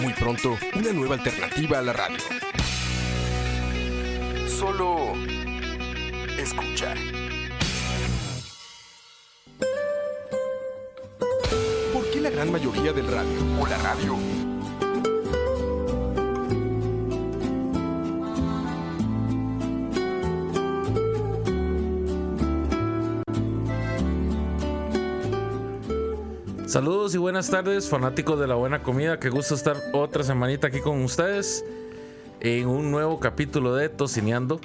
Muy pronto, una nueva alternativa a la radio. Solo escucha. ¿Por qué la gran mayoría del radio o la radio Saludos y buenas tardes, fanáticos de la buena comida. Qué gusto estar otra semanita aquí con ustedes en un nuevo capítulo de Tocineando.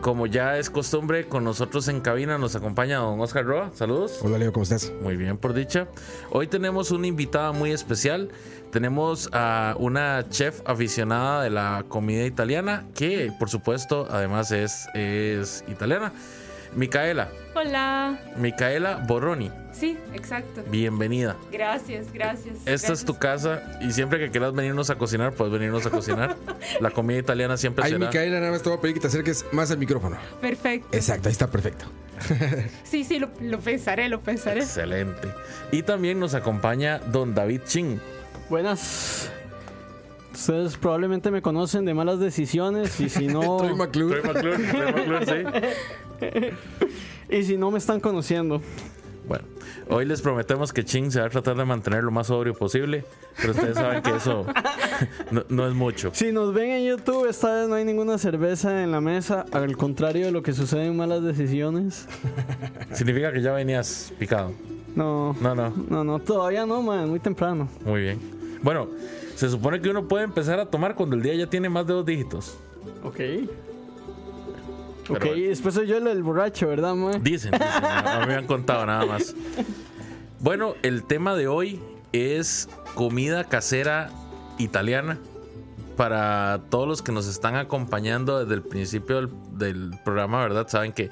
Como ya es costumbre, con nosotros en cabina nos acompaña don Oscar Roa. Saludos. Hola Leo, ¿cómo estás? Muy bien, por dicha. Hoy tenemos una invitada muy especial. Tenemos a una chef aficionada de la comida italiana, que por supuesto además es, es italiana. Micaela. Hola. Micaela Borroni. Sí, exacto. Bienvenida. Gracias, gracias. Esta gracias. es tu casa y siempre que quieras venirnos a cocinar, puedes venirnos a cocinar. La comida italiana siempre Ay, será. Micaela, nada más te voy a pedir que te acerques más al micrófono. Perfecto. Exacto, ahí está perfecto. Sí, sí, lo, lo pensaré, lo pensaré. Excelente. Y también nos acompaña don David Chin. Buenas. Ustedes probablemente me conocen de malas decisiones y si no Troy McClure. Troy McClure, Troy McClure, sí. y si no me están conociendo. Bueno, hoy les prometemos que Chin se va a tratar de mantener lo más sobrio posible, pero ustedes saben que eso no, no es mucho. Si nos ven en YouTube, esta vez no hay ninguna cerveza en la mesa, al contrario de lo que sucede en malas decisiones. Significa que ya venías picado. No, No, no, no, no, todavía no, man, muy temprano. muy bien. Bueno, se supone que uno puede empezar a tomar cuando el día ya tiene más de dos dígitos. Ok. Pero ok, bueno. después soy yo el, el borracho, ¿verdad, man? Dicen, mí me han contado nada más. Bueno, el tema de hoy es comida casera italiana. Para todos los que nos están acompañando desde el principio del, del programa, ¿verdad? Saben que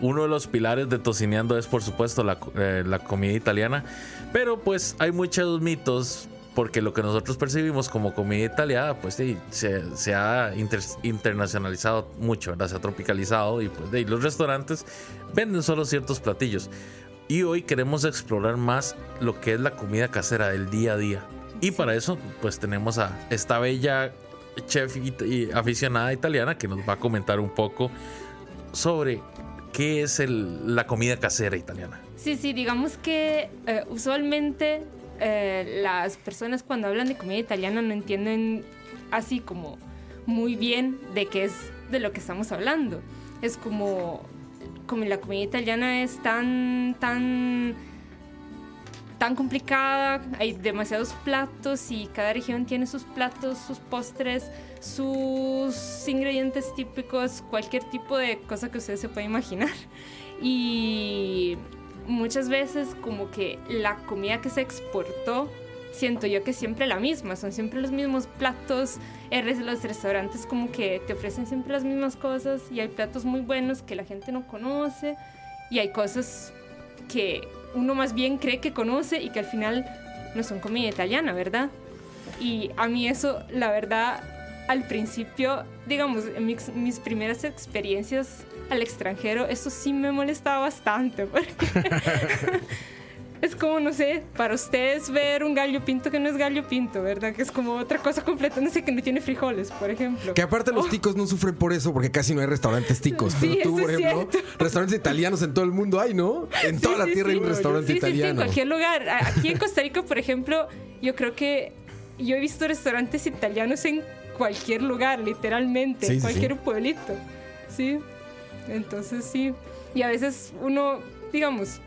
uno de los pilares de Tocineando es, por supuesto, la, eh, la comida italiana. Pero pues hay muchos mitos porque lo que nosotros percibimos como comida italiana, pues sí, se, se ha inter- internacionalizado mucho, ¿verdad? Se ha tropicalizado y pues de los restaurantes venden solo ciertos platillos. Y hoy queremos explorar más lo que es la comida casera del día a día. Y para eso, pues tenemos a esta bella chef y, y aficionada italiana que nos va a comentar un poco sobre qué es el- la comida casera italiana. Sí, sí, digamos que eh, usualmente eh, las personas cuando hablan de comida italiana no entienden así como muy bien de qué es de lo que estamos hablando. Es como, como la comida italiana es tan, tan, tan complicada, hay demasiados platos y cada región tiene sus platos, sus postres, sus ingredientes típicos, cualquier tipo de cosa que usted se pueda imaginar. Y muchas veces como que la comida que se exportó, siento yo que siempre la misma, son siempre los mismos platos, los restaurantes como que te ofrecen siempre las mismas cosas y hay platos muy buenos que la gente no conoce y hay cosas que uno más bien cree que conoce y que al final no son comida italiana, ¿verdad? Y a mí eso, la verdad, al principio, digamos, mis, mis primeras experiencias al extranjero, eso sí me molestaba bastante, porque es como, no sé, para ustedes ver un gallo pinto que no es gallo pinto, ¿verdad? Que es como otra cosa completa, no sé, que no tiene frijoles, por ejemplo. Que aparte los ticos no sufren por eso porque casi no hay restaurantes ticos. Sí, Pero tú, por ejemplo, restaurantes italianos en todo el mundo hay, ¿no? En Sí, toda la tierra hay un restaurante Sí, sí, sí, en italiano. cualquier lugar. Aquí en Costa Rica, por ejemplo, yo creo que yo he visto restaurantes italianos en cualquier lugar, literalmente, Sí, sí, cualquier sí. pueblito. Sí. Entonces sí. Y a veces uno, digamos,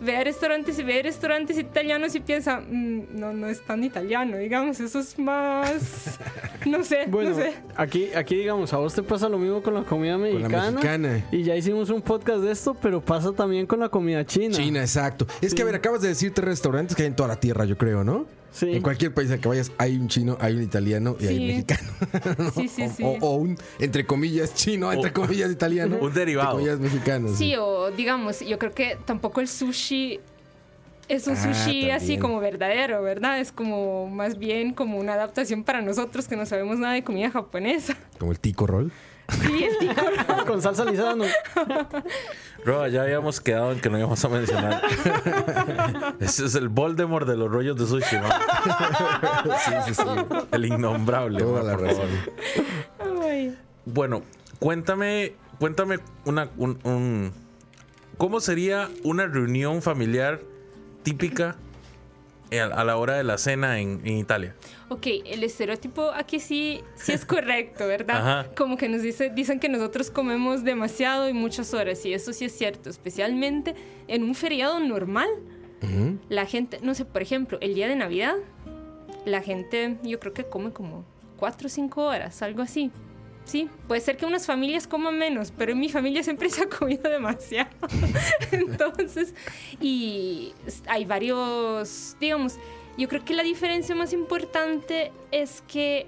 ve a restaurantes y ve restaurantes italianos y piensa, "Mm, no, no es tan italiano, digamos, eso es más, no sé, Bueno, no sé. aquí, aquí digamos, a vos te pasa lo mismo con la comida Con la mexicana. mexicana. Y ya hicimos un podcast de esto, pero pasa también con la comida china. China, exacto. Es que, a ver, acabas de decir tres restaurantes que hay en toda la tierra, yo creo, ¿no? Sí. En cualquier país al que vayas hay un chino, hay un italiano y hay un mexicano. Sí, sí, sí. O, o un, entre comillas, chino, entre comillas, italiano. un derivado. Entre comillas, mexicano. Sí, o digamos, yo creo que tampoco el sushi es un Ah, sushi así como verdadero, ¿verdad? Es como más bien como una adaptación para nosotros que no sabemos nada de comida japonesa. Como el tico roll. Sí, el tico. Con salsa lisano. Roa, ya habíamos quedado en que no íbamos a mencionar. Ese es el Voldemort de los rollos de sushi, ¿no? Sí, sí, sí. El innombrable. Toda ma, la por razón. favor. Ay. Bueno, cuéntame, cuéntame una, un, un- ¿cómo sería una reunión familiar típica a, a la hora de la cena en, en Italia? Ok, el estereotipo aquí sí, sí es correcto, ¿verdad? Ajá. Como que nos dice, dicen que nosotros comemos demasiado y muchas horas, y eso sí es cierto, especialmente en un feriado normal. La gente, no sé, por ejemplo, el día de Navidad, la gente yo creo que come como 4 o 5 horas, algo así. Sí, puede ser que unas familias coman menos, pero en mi familia siempre se ha comido demasiado. Entonces, y hay varios, digamos, yo creo que la diferencia más importante es que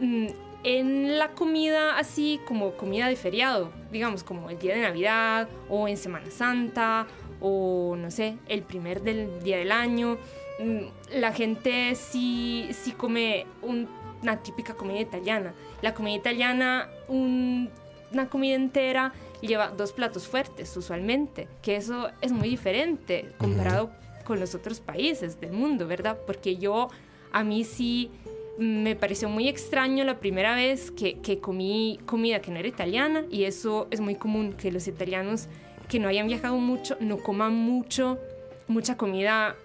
mm, en la comida así como comida de feriado, digamos como el día de Navidad o en Semana Santa o no sé, el primer del día del año, mm, la gente sí, sí come un- una típica comida italiana. La comida italiana, un- una comida entera lleva dos platos fuertes usualmente, que eso es muy diferente comparado con los otros países del mundo, ¿verdad? Porque yo, a mí sí me pareció muy extraño la primera vez que, que comí comida que no era italiana y eso es muy común, que los italianos que no hayan viajado mucho no coman mucho, mucha comida,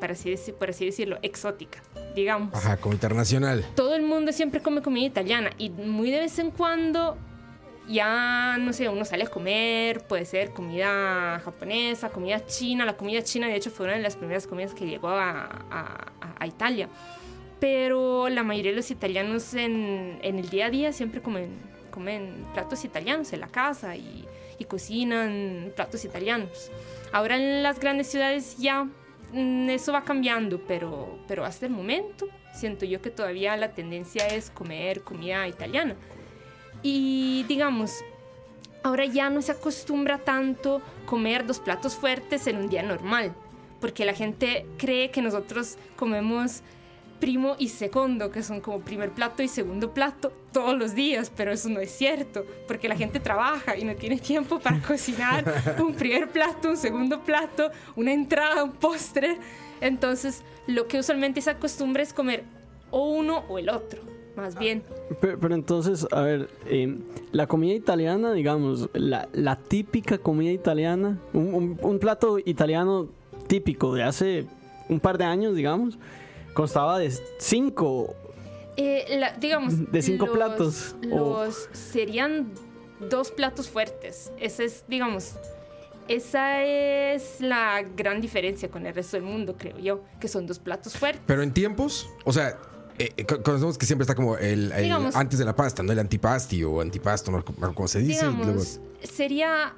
para así deci- por así decirlo, exótica, digamos Ajá, como internacional. todo el mundo siempre come comida italiana y muy de vez en cuando ya, no sé, uno sale a comer, puede ser comida japonesa, comida china. La comida china, de hecho, fue una de las primeras comidas que llegó a, a- Italia. Pero la mayoría de los italianos en, en el día a día siempre comen, comen platos italianos en la casa y, y cocinan platos italianos. Ahora en las grandes ciudades ya mm, eso va cambiando, pero, pero hasta el momento siento yo que todavía la tendencia es comer comida italiana. Y digamos, ahora ya no se acostumbra tanto comer dos platos fuertes en un día normal, porque la gente cree que nosotros comemos primo y segundo, que son como primer plato y segundo plato todos los días, pero eso no es cierto, porque la gente trabaja y no tiene tiempo para cocinar un primer plato, un segundo plato, una entrada, un postre. Entonces, lo que usualmente se acostumbra es comer o uno o el otro, más bien. Pero, pero entonces, a ver, eh, la comida italiana, digamos, la, la típica comida italiana, un, un- un plato italiano típico de hace un par de años, digamos, constaba de cinco. Eh, la- digamos. De cinco platos, o- Los serían dos platos fuertes. Esa es, digamos. Esa es la gran diferencia con el resto del mundo, creo yo. Que son dos platos fuertes. Pero en tiempos, o sea, eh, eh, co- conocemos que siempre está como el, el- Digamos- antes de la pasta, ¿no? El antipasti o antipasto, ¿no? Como se dice. digamos, luego- sería.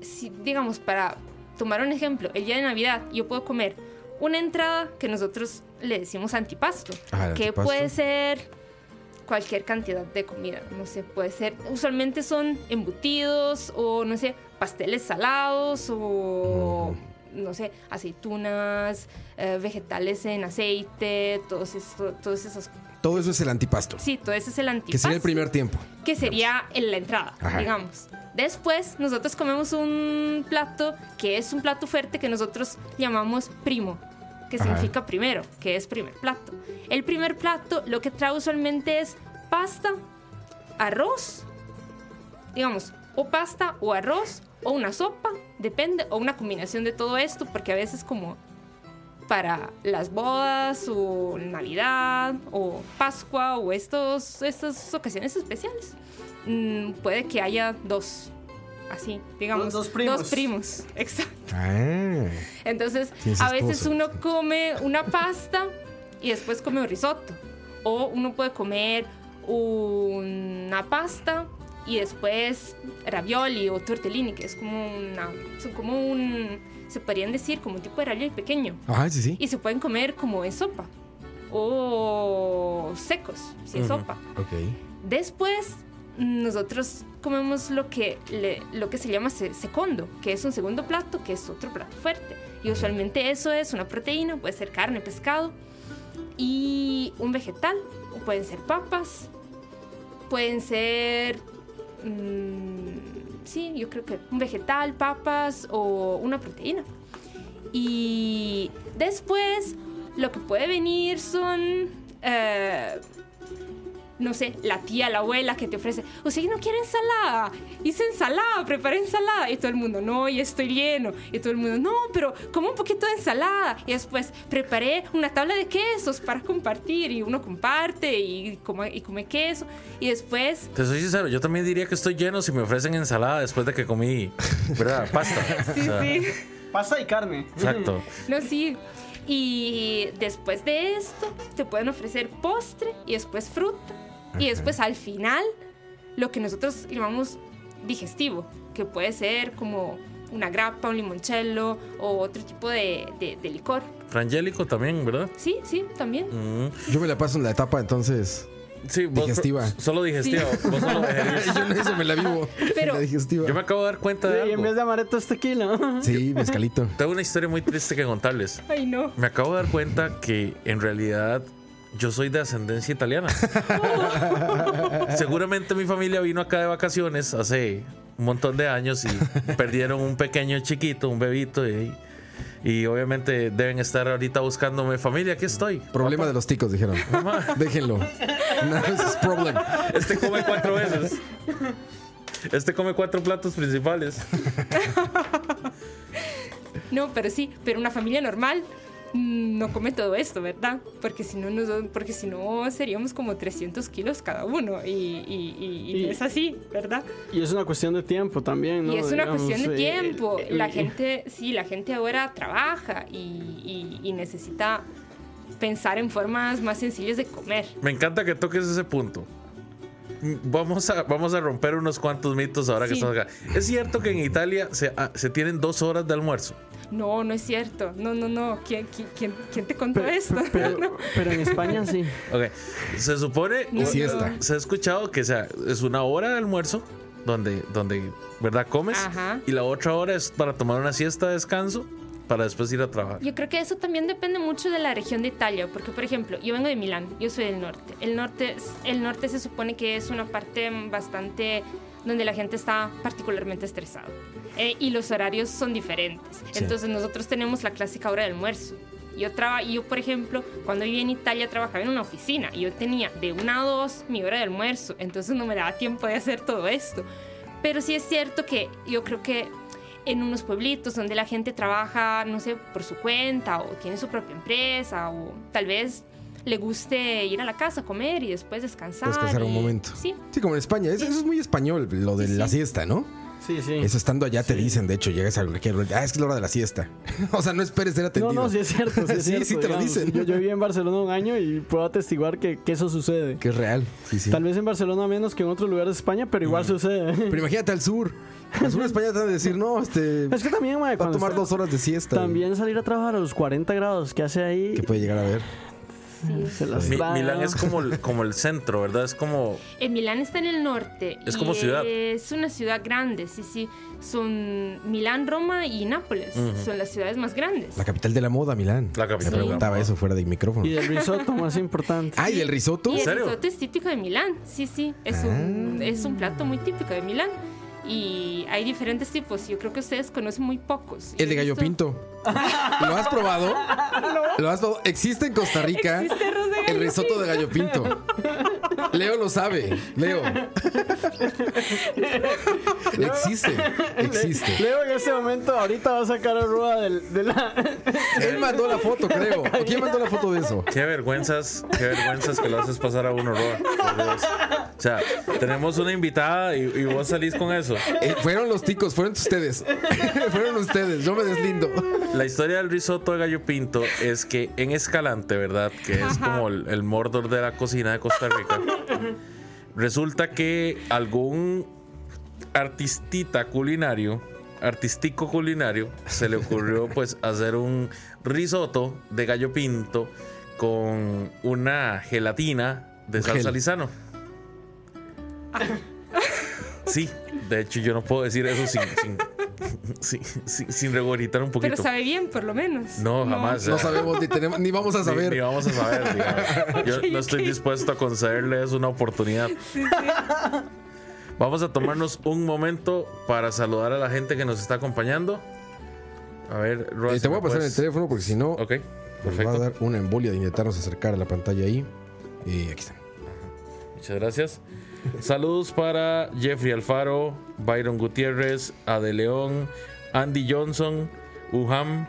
si- digamos, para tomar un ejemplo, el día de Navidad yo puedo comer una entrada que nosotros le decimos antipasto, Ajá, que antipasto. puede ser cualquier cantidad de comida, no sé, puede ser, usualmente son embutidos o no sé, pasteles salados o no sé, aceitunas, eh, vegetales en aceite, todos esto, todos esos, Todo eso es el antipasto. sí, todo ese es el antipasto Que sería el primer tiempo. que sería en la entrada, Ajá. digamos. Después, nosotros comemos un plato que es un plato fuerte que nosotros llamamos primo, que Ajá. significa primero, que es primer plato. El primer plato lo que trae usualmente es pasta, arroz, digamos, o pasta o arroz o una sopa, depende, o una combinación de todo esto, porque a veces como para las bodas o Navidad o Pascua o estos, estas ocasiones especiales. mm, puede que haya dos, así, digamos. Dos- dos primos. Dos primos, exacto. Ah. Entonces, a veces esposo. uno come una pasta y después come un risotto. O uno puede comer una pasta y después ravioli o tortellini, que es como una, son como un se podrían decir como un tipo de ralley pequeño. Ajá, sí, sí. Y se pueden comer como en sopa. O secos, si es Ujú. sopa. Ok. Después, nosotros comemos lo que, le- lo que se llama se- secondo, que es un segundo plato, que es otro plato fuerte. Y usualmente eso es una proteína, puede ser carne, pescado, y un vegetal, o pueden ser papas, pueden ser... mm, sí, yo creo que un vegetal, papas o una proteína. Y después lo que puede venir son, eh, no sé, la tía, la abuela que te ofrece, usted no quiere ensalada, hice ensalada, preparé ensalada. Y todo el mundo, no, ya estoy lleno. Y todo el mundo, no, pero como un poquito de ensalada. Y después preparé una tabla de quesos para compartir. Y uno comparte y come, y come queso. Y después Te soy sincero, yo también diría que estoy lleno si me ofrecen ensalada después de que comí, ¿verdad? Pasta. Sí, O sea, sí. Pasta y carne. Exacto. No, sí. Y después de esto, te pueden ofrecer postre y después fruta. Y después al final, lo que nosotros llamamos digestivo, que puede ser como una grapa, un limoncello o otro tipo de, de- de licor. Frangélico también, ¿verdad? Sí, sí, también. Mm. Yo me la paso en la etapa, entonces. Sí, vos Digestiva. Solo digestiva. Vos solo digerís. Yo en eso me la vivo. Pero- la digestiva. Yo me acabo de dar cuenta de Y en vez de amaretto es tequila. Sí, mezcalito. Tengo una historia muy triste que contarles. Ay, no. Me acabo de dar cuenta que en realidad yo soy de ascendencia italiana. Seguramente mi familia vino acá de vacaciones hace un montón de años y perdieron un pequeño chiquito, un bebito. Y, y obviamente deben estar ahorita buscándome familia. Aquí estoy. Problema de los ticos, dijeron. Déjenlo. No, ese es problema. Este come cuatro veces. Este come cuatro platos principales. No, pero sí, pero una familia normal no come todo esto, ¿verdad? Porque si no, nos- porque si no seríamos como 300 kilos cada uno y, y- y- y Y- no es así, ¿verdad? Y es una cuestión de tiempo también, ¿no? Y es una Digamos, cuestión de eh, tiempo. eh, La eh, gente, sí, la gente ahora trabaja y, y- y necesita pensar en formas más sencillas de comer. Me encanta que toques ese punto. Vamos a, vamos a romper unos cuantos mitos ahora que Sí. estamos acá. Es cierto que en Italia se, ah, se tienen dos horas de almuerzo. No, no es cierto. No, no, no. ¿Quién, quién, quién- te contó Pero, esto? pero, pero en España sí. Ok. Se supone. No. Se ha escuchado que sea, es una hora de almuerzo donde, donde ¿verdad? Comes. Ajá. Y la otra hora es para tomar una siesta de descanso para después ir a trabajar. Yo creo que eso también depende mucho de la región de Italia, porque por ejemplo, yo vengo de Milán, yo soy del norte. El norte, el norte se supone que es una parte bastante donde la gente está particularmente estresada Eh, y los horarios son diferentes. Entonces nosotros tenemos la clásica hora de almuerzo. Yo, traba, yo, por ejemplo, cuando vivía en Italia trabajaba en una oficina y yo tenía de una a dos mi hora de almuerzo, entonces no me daba tiempo de hacer todo esto. Pero sí es cierto que yo creo que en unos pueblitos donde la gente trabaja, no sé, por su cuenta o tiene su propia empresa o tal vez le guste ir a la casa a comer y después descansar. Descansar un momento. Sí, Sí, como en España. Eso, eso es muy español, lo de Sí, la sí. siesta, ¿no? Sí, sí. Eso estando allá te dicen, de hecho, llegas a cualquier hora, ah, es que es la hora de la siesta. o sea, no esperes ser No, atendido. no, sí es cierto. Sí, es Sí, cierto, sí te lo dicen. Yo, yo viví en Barcelona un año y puedo atestiguar que, que eso sucede. Que es real. Sí, sí. Tal vez en Barcelona menos que en otros lugares de España, pero igual sucede. Pero imagínate al sur. Al sur de España te van a decir, no, este. Es que también, mae, Va a tomar está- dos horas de siesta. También salir a trabajar a los 40 grados que hace ahí. Que puede llegar a ver. se las Mi- da, Milán es como el, como el centro, ¿verdad? Es como. en Milán está en el norte. Es y como ciudad. Es una ciudad grande, sí, sí. Son Milán, Roma y Nápoles. Son las ciudades más grandes. La capital de la moda, Milán. La capital Me de la preguntaba moda. eso fuera de micrófono. Y el risotto más importante. Ah, ¿y el risotto? Y el serio? risotto es típico de Milán, sí, sí. Es, un, es un plato muy típico de Milán. Y hay diferentes tipos. Yo creo que ustedes conocen muy pocos. El de gallo visto- pinto. ¿Lo has probado? ¿Lo has probado? Existe en Costa Rica Existe arroz de el risotto de gallo pinto. Leo lo sabe. Leo. Existe. Existe. Leo en este momento ahorita va a sacar a Rúa del, de la... Él mandó la foto, creo. ¿O ¿Quién mandó la foto de eso? Qué vergüenzas, qué vergüenzas que lo haces pasar a uno, Dios. O sea, tenemos una invitada y, y vos salís con eso. Eh, fueron los ticos, fueron ustedes. fueron ustedes. Yo me deslindo. La historia del risotto de gallo pinto es que en Escalante, ¿verdad? Que es como el, el Mordor de la cocina de Costa Rica. Resulta que algún artistita culinario artístico culinario se le ocurrió pues hacer un risotto de gallo pinto con una gelatina de salsa gel. lisano. Sí, de hecho yo no puedo decir eso sin, sin, sin, sin- sin regoritar un poquito. Pero sabe bien, por lo menos. No, jamás. No sabemos ni, tenemos, ni vamos a Ni- saber. Ni, vamos a saber. digamos. Yo no estoy dispuesto a concederles una oportunidad. Vamos a tomarnos un momento para saludar a la gente que nos está acompañando. A ver, Eh, te voy a pasar el puedes- teléfono porque si no, Ok, nos va a dar una embolia de intentarnos acercar a la pantalla ahí. Y aquí está. Muchas gracias. Saludos para Jeffrey Alfaro, Byron Gutiérrez, Ade León, Andy Johnson, Uham,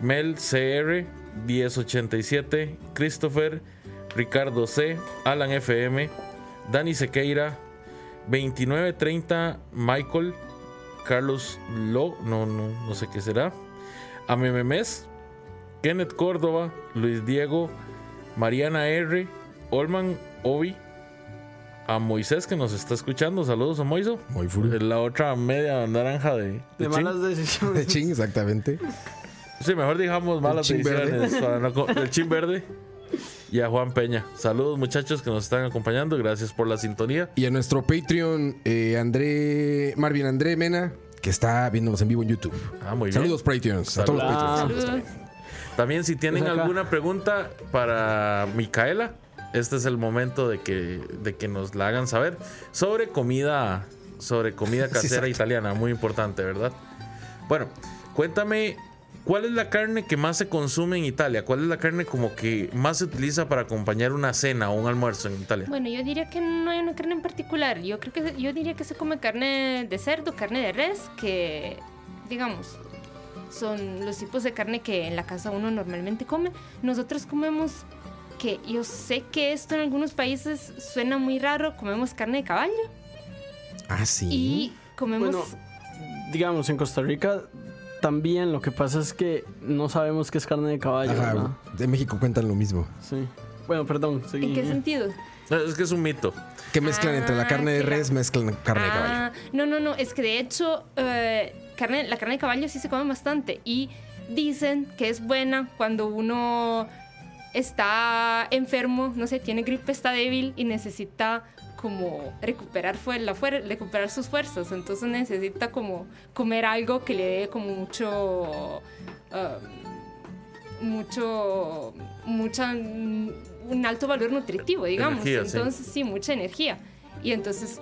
Mel CR, 1087, Christopher, Ricardo C, Alan FM, Dani Sequeira, 2930, Michael, Carlos Lo, no, no, no sé qué será, Amememes, Kenneth Córdoba, Luis Diego, Mariana R, Olman Ovi, a Moisés que nos está escuchando. Saludos a Moiso. Muy full. La otra media naranja de, de De Chin. malas decisiones. De ching, exactamente. Sí, mejor digamos malas decisiones. el chin verde. Y a Juan Peña. Saludos muchachos que nos están acompañando. Gracias por la sintonía. Y a nuestro Patreon, eh, André, Marvin André Mena, que está viéndonos en vivo en YouTube. Ah, muy bien. Saludos, Patreons. A todos los Saludos. Patreons. Saludos. También si tienen Pues alguna pregunta para Micaela, este es el momento de que, de que nos la hagan saber sobre comida, sobre comida Sí, casera exacto. italiana, muy importante, ¿verdad? Bueno, cuéntame, ¿cuál es la carne que más se consume en Italia? ¿Cuál es la carne como que más se utiliza para acompañar una cena o un almuerzo en Italia? Bueno, yo diría que no hay una carne en particular. Yo creo que yo diría que se come carne de cerdo, carne de res, que digamos son los tipos de carne que en la casa uno normalmente come. Nosotros comemos que yo sé que esto en algunos países suena muy raro, comemos carne de caballo Ah, sí. y comemos Bueno, digamos, en Costa Rica también lo que pasa es que no sabemos qué es carne de caballo. Ajá, ¿verdad? de México cuentan lo mismo. Sí. Bueno, perdón. seguí. ¿En qué sentido? No, Es que es un mito. Que mezclan entre la Ah, carne de que la- res, mezclan carne de caballo. Ah, no, no, no, es que de hecho eh, carne, la carne de caballo sí se come bastante y dicen que es buena cuando uno está enfermo, no sé, tiene gripe, está débil y necesita como recuperar, la recuperar sus fuerzas, entonces necesita como comer algo que le dé como mucho... ah, mucho mucha un alto valor nutritivo digamos Energía, entonces sí mucha energía y entonces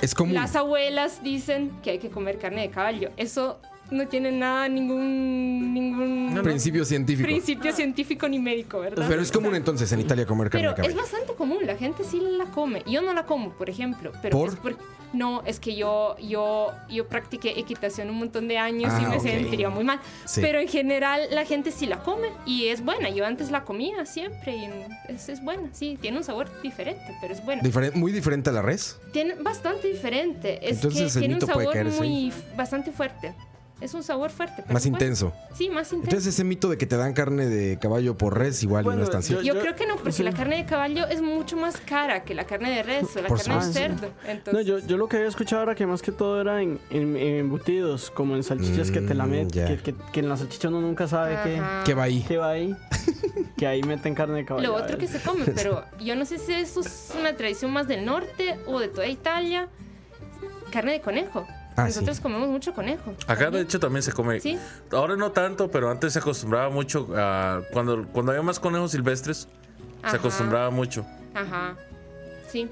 Es común. las abuelas dicen que hay que comer carne de caballo. Eso no tiene nada, ningún, ningún Principio científico. principio científico ni médico, ¿verdad? Pero es común entonces en Italia comer carne Pero de es bastante común, la gente sí la come. Yo no la como, por ejemplo. Pero ¿Por? es por- no, es que yo, yo, yo practiqué equitación un montón de años y Ah, me ok. sentiría muy mal. Sí. Pero en general la gente sí la come y es buena. Yo antes la comía siempre y es, es buena, sí. Tiene un sabor diferente, pero es buena. Diferen- muy diferente a la res. Tiene bastante diferente. Es Entonces, que tiene un sabor muy bastante fuerte. Es un sabor fuerte. Más intenso. Sí, más intenso. Entonces ese mito de que te dan carne de caballo por res igual Bueno, no es tan cierto. yo, yo- creo que no, porque sí. la carne de caballo es mucho más cara que la carne de res o la Por carne de cerdo. Entonces, No, yo, yo lo que había escuchado era que más que todo era en, en- en embutidos, como en salchichas que te la Mm, meten, que, que- que en la salchicha uno nunca sabe qué. ¿Qué va ahí? qué va ahí, que ahí meten carne de caballo. Lo a otro que se come, pero yo no sé si eso es una tradición más del norte o de toda Italia. Carne de conejo. Ah, Nosotros sí. comemos mucho conejo. Acá de hecho también se come. Sí. Ahora no tanto, pero antes se acostumbraba mucho a cuando cuando había más conejos silvestres Ajá. se acostumbraba mucho. Ajá, sí.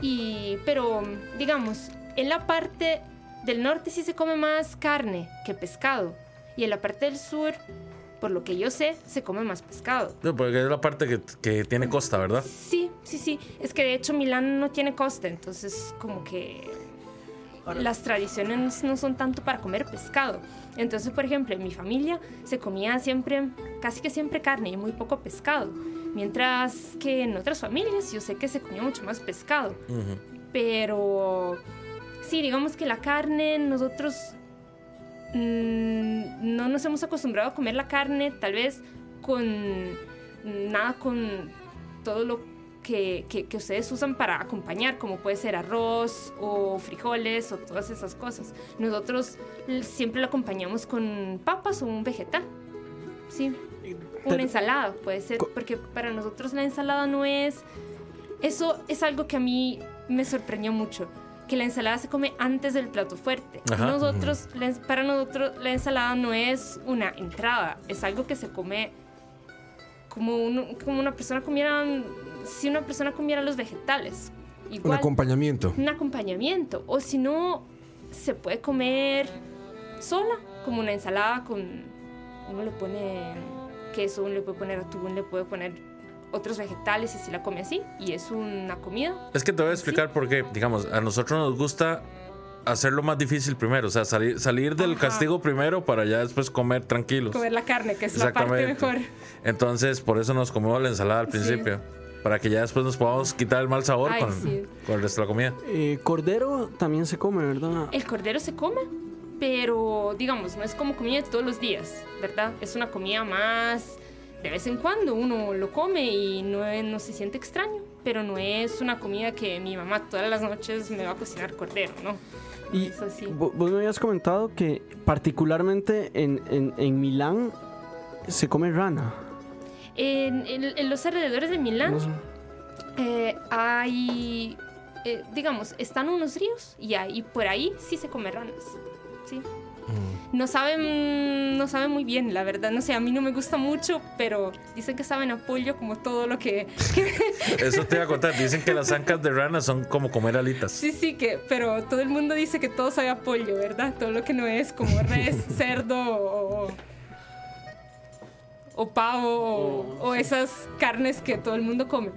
Y, pero, digamos, en la parte del norte sí se come más carne que pescado. Y en la parte del sur, por lo que yo sé, se come más pescado. No, porque es la parte que, que tiene costa, ¿verdad? Sí, sí, sí. Es que de hecho Milán no tiene costa, entonces como que las tradiciones no son tanto para comer pescado. Entonces, por ejemplo, en mi familia se comía siempre, casi que siempre carne y muy poco pescado. Mientras que en otras familias yo sé que se comía mucho más pescado. Pero sí, digamos que la carne, nosotros mm, no nos hemos acostumbrado a comer la carne, tal vez con nada con todo lo que, que, que ustedes usan para acompañar, como puede ser arroz o frijoles o todas esas cosas. Nosotros siempre lo acompañamos con papas o un vegetal. Sí, una ensalada puede ser, porque para nosotros la ensalada no es... Eso es algo que a mí me sorprendió mucho, que la ensalada se come antes del plato fuerte. Ajá. Nosotros, la para nosotros la ensalada no es una entrada, es algo que se come como, como una persona comiera, si una persona comiera los vegetales. Un acompañamiento. un acompañamiento. O si no, se puede comer sola, como una ensalada con... Uno le pone queso, uno le puede poner atún, le puede poner otros vegetales y se la come así. Y es una comida. Es que te voy a explicar por qué. Digamos, a nosotros nos gusta hacerlo más difícil primero. O sea, salir, salir del Ajá. castigo primero para ya después comer tranquilos. Comer la carne, que es la parte mejor. Entonces, por eso nos comemos la ensalada al Sí. principio. Para que ya después nos podamos quitar el mal sabor Ay, con, sí. con el resto de la comida. Eh, cordero también se come, ¿verdad? El cordero se come, pero digamos, no es como comida de todos los días, ¿verdad? Es una comida más de vez en cuando uno lo come y no, es- no se siente extraño, pero no es una comida que mi mamá todas las noches me va a cocinar cordero, ¿no? Y es así. vo- vos me habías comentado que particularmente en, en, en Milán se come rana. En, en- en los alrededores de Milán eh, hay, eh, digamos, están unos ríos y ahí por ahí sí se come ranas, sí. No saben, no saben muy bien, la verdad. No sé, a mí no me gusta mucho, pero dicen que saben a pollo como todo lo que... que- Eso te iba a contar. Dicen que las ancas de rana son como comer alitas. sí, sí, que... Pero todo el mundo dice que todo sabe a pollo, ¿verdad? Todo lo que no es como res, cerdo o... O pavo o, o esas carnes que todo el mundo come.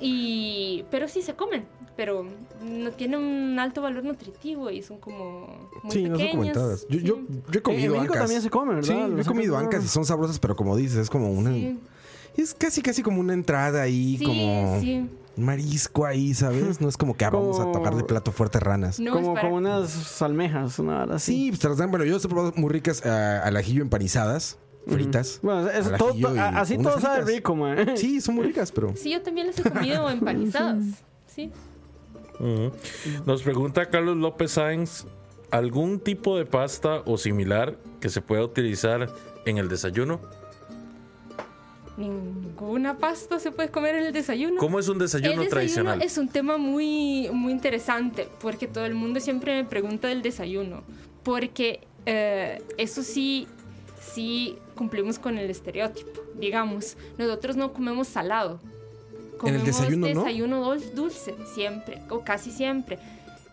Y... Pero sí se comen, pero no tienen un alto valor nutritivo y son como muy Sí, no son pequeñas. comentadas. Yo, sí. yo, yo he Eh, en comido México ancas. también se come, ¿verdad? Sí, yo he comido ancas, y son sabrosas, pero como dices, es como una. Sí. Es casi, casi como una entrada ahí, Sí, como sí. un marisco ahí, ¿sabes? No es como que ah, vamos a tocar de plato fuerte ranas. No, como, como unas almejas, una hora así. Sí, pues te las dan. Bueno, yo he probado muy ricas ah, al ajillo empanizadas, fritas. Bueno, todo- y así todo sabe rico, man. Sí, son muy ricas, pero. Sí, yo también las he comido empanizadas. Sí. Nos pregunta Carlos López Sáenz, ¿algún tipo de pasta o similar que se pueda utilizar en el desayuno? Ninguna pasta se puede comer en el desayuno. ¿Cómo es un el desayuno tradicional? es un tema muy, muy interesante porque todo el mundo siempre me pregunta del desayuno. Porque eh, eso sí, sí cumplimos con el estereotipo. Digamos, nosotros no comemos salado. ¿En el Comemos desayuno no? desayuno dul- dulce, siempre, o casi siempre.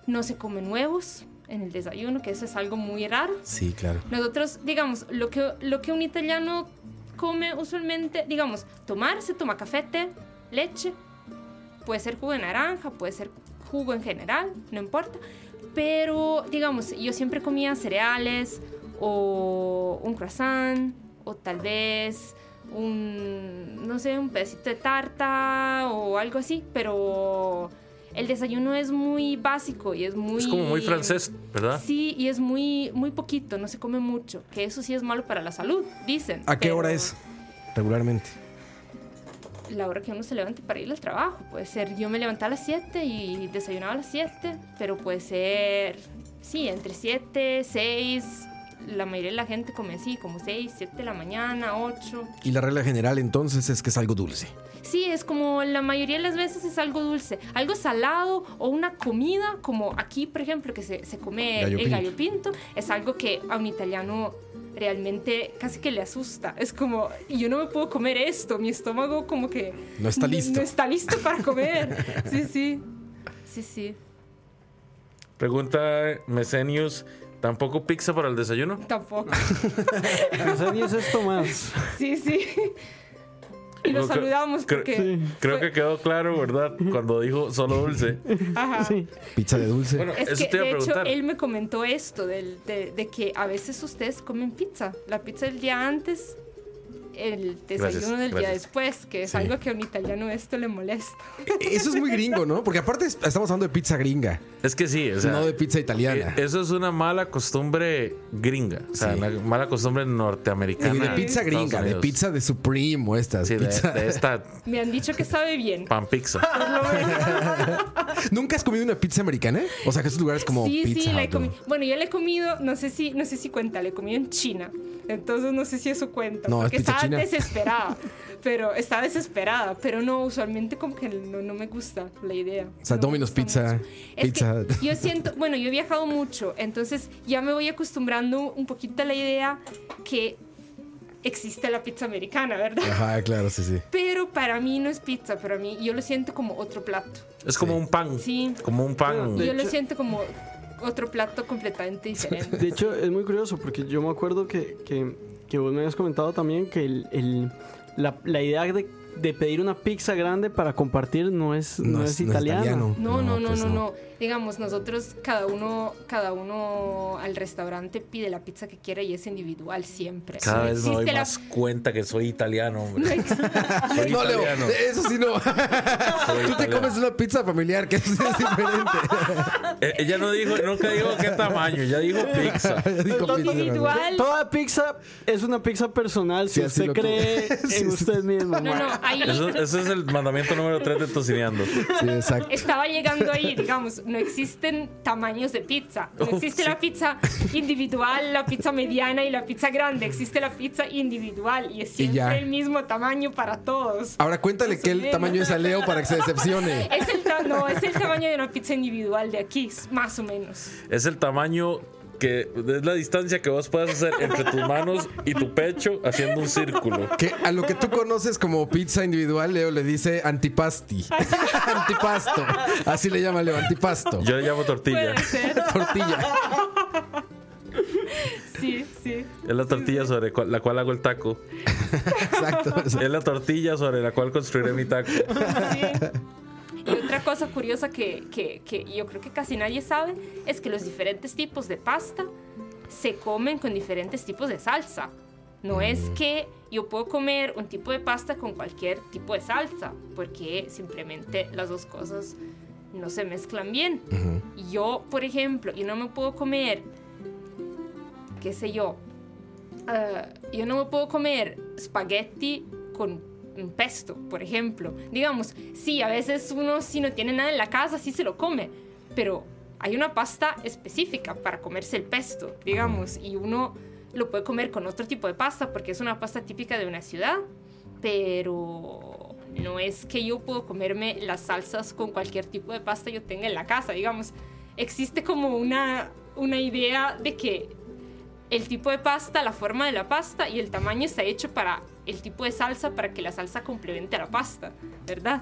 No se comen huevos en el desayuno, que eso es algo muy raro. Sí, claro. Nosotros, digamos, lo que, lo que un italiano come usualmente, digamos, tomar, se toma café, té, leche, puede ser jugo de naranja, puede ser jugo en general, no importa. Pero, digamos, yo siempre comía cereales o un croissant o tal vez un, no sé, un pedacito de tarta o algo así, pero el desayuno es muy básico y es muy... Es como muy francés, ¿verdad? Sí, y es muy, muy poquito, no se come mucho, que eso sí es malo para la salud, dicen. ¿A qué pero hora es? Regularmente. La hora que uno se levante para ir al trabajo. Puede ser, yo me levantaba a las 7 y desayunaba a las 7, pero puede ser, sí, entre 7, 6, la mayoría de la gente come así, como 6, 7 de la mañana, 8. Y la regla general entonces es que es algo dulce. Sí, es como la mayoría de las veces es algo dulce, algo salado o una comida, como aquí, por ejemplo, que se, se come Gallo el pinto. gallo pinto, es algo que a un italiano realmente casi que le asusta. Es como, yo no me puedo comer esto, mi estómago como que... No está listo. No, está listo para comer. Sí, sí. Sí, sí. Pregunta Mesenius, ¿tampoco pizza para el desayuno? Tampoco. No sé ni es esto más. Sí, sí. Y Creo- saludamos creo- porque... Creo que quedó claro, ¿verdad? Cuando dijo solo dulce. Ajá. Sí. Pizza de dulce. Bueno, Es eso que, te iba a de hecho, preguntar. él me comentó esto, del- de, de que a veces ustedes comen pizza. La pizza del día antes el desayuno del día después, que es Sí. algo que a un italiano esto le molesta. Eso es muy gringo, ¿no? Porque aparte es- estamos hablando de pizza gringa, Es que sí, o sea, no de pizza italiana. eh, eso es una mala costumbre gringa, o sea, Sí. una mala costumbre norteamericana. Y de pizza gringa, de pizza de Supreme o estas. Sí, de, pizza- de esta Me han dicho que sabe bien. pan pizza. ¿Nunca has comido una pizza americana? O sea, que esos lugares como sí, pizza sí, la he comido. Bueno, yo la he comido, no sé si, no sé si cuenta, la he comido en China. Entonces no sé si eso cuenta. No, es porque pizza estaba desesperada. Pero estaba desesperada. Pero no, usualmente como que no, no me gusta la idea. O sea, No Domino's Pizza, mucho. Es pizza. que yo siento, bueno, yo he viajado mucho, entonces ya me voy acostumbrando un poquito a la idea que existe la pizza americana, ¿verdad? Ajá, claro, sí, sí. Pero para mí no es pizza, para mí yo lo siento como otro plato. Es como un pan. Sí. Como un pan. De yo lo hecho- siento como otro plato completamente diferente. De hecho, es muy curioso porque yo me acuerdo que, que, que vos me habías comentado también que el, el- la, la idea de, de pedir una pizza grande para compartir no es, no es, italiano. No, no, no, pues no, no. Digamos, nosotros cada uno, cada uno al restaurante pide la pizza que quiere y es individual siempre. Cada No vez me doy existe la- más cuenta que soy italiano, hombre. Soy No, Leo, eso sí no. Soy Tú te comes una pizza familiar, que eso sí es diferente. Eh, Ella no dijo, nunca dijo qué tamaño, ella dijo pizza. Ya dijo pizza, individual. Toda pizza es una pizza personal si Sí, usted cree en sí. usted mismo. No, no, ahí Eso, ese es el mandamiento número 3 de Tocineando. Sí, exacto. estaba llegando ahí, digamos, no existen tamaños de pizza. No Oh, existe sí. la pizza individual, la pizza mediana y la pizza grande. Existe la pizza individual y es siempre el mismo tamaño para todos. Ahora cuéntale qué el tamaño es a Leo para que se decepcione. Es el, ta- no, es el tamaño de una pizza individual de aquí, más o menos. Es el tamaño que es la distancia que vos puedes hacer entre tus manos y tu pecho haciendo un círculo. Que a lo que tú conoces como pizza individual, Leo le dice antipasti. Antipasto. Así le llama Leo, antipasto. Yo le llamo tortilla. Puede ser. Tortilla. Sí, sí. Es la tortilla sobre la cual hago el taco. Exacto. Es la tortilla sobre la cual construiré mi taco. Sí. Otra cosa curiosa que, que- que yo creo que casi nadie sabe es que los diferentes tipos de pasta se comen con diferentes tipos de salsa. No es que yo puedo comer un tipo de pasta con cualquier tipo de salsa, porque simplemente las dos cosas no se mezclan bien. Yo, por ejemplo, yo no me puedo comer, qué sé yo, ah, yo no me puedo comer espagueti con un pesto, por ejemplo. Digamos, sí, a veces uno si no tiene nada en la casa, sí se lo come, pero hay una pasta específica para comerse el pesto, digamos, y uno lo puede comer con otro tipo de pasta porque es una pasta típica de una ciudad, pero no es que yo puedo comerme las salsas con cualquier tipo de pasta yo tenga en la casa, digamos. Existe como una, una idea de que el tipo de pasta, la forma de la pasta y el tamaño está hecho para el tipo de salsa para que la salsa complemente a la pasta, ¿verdad?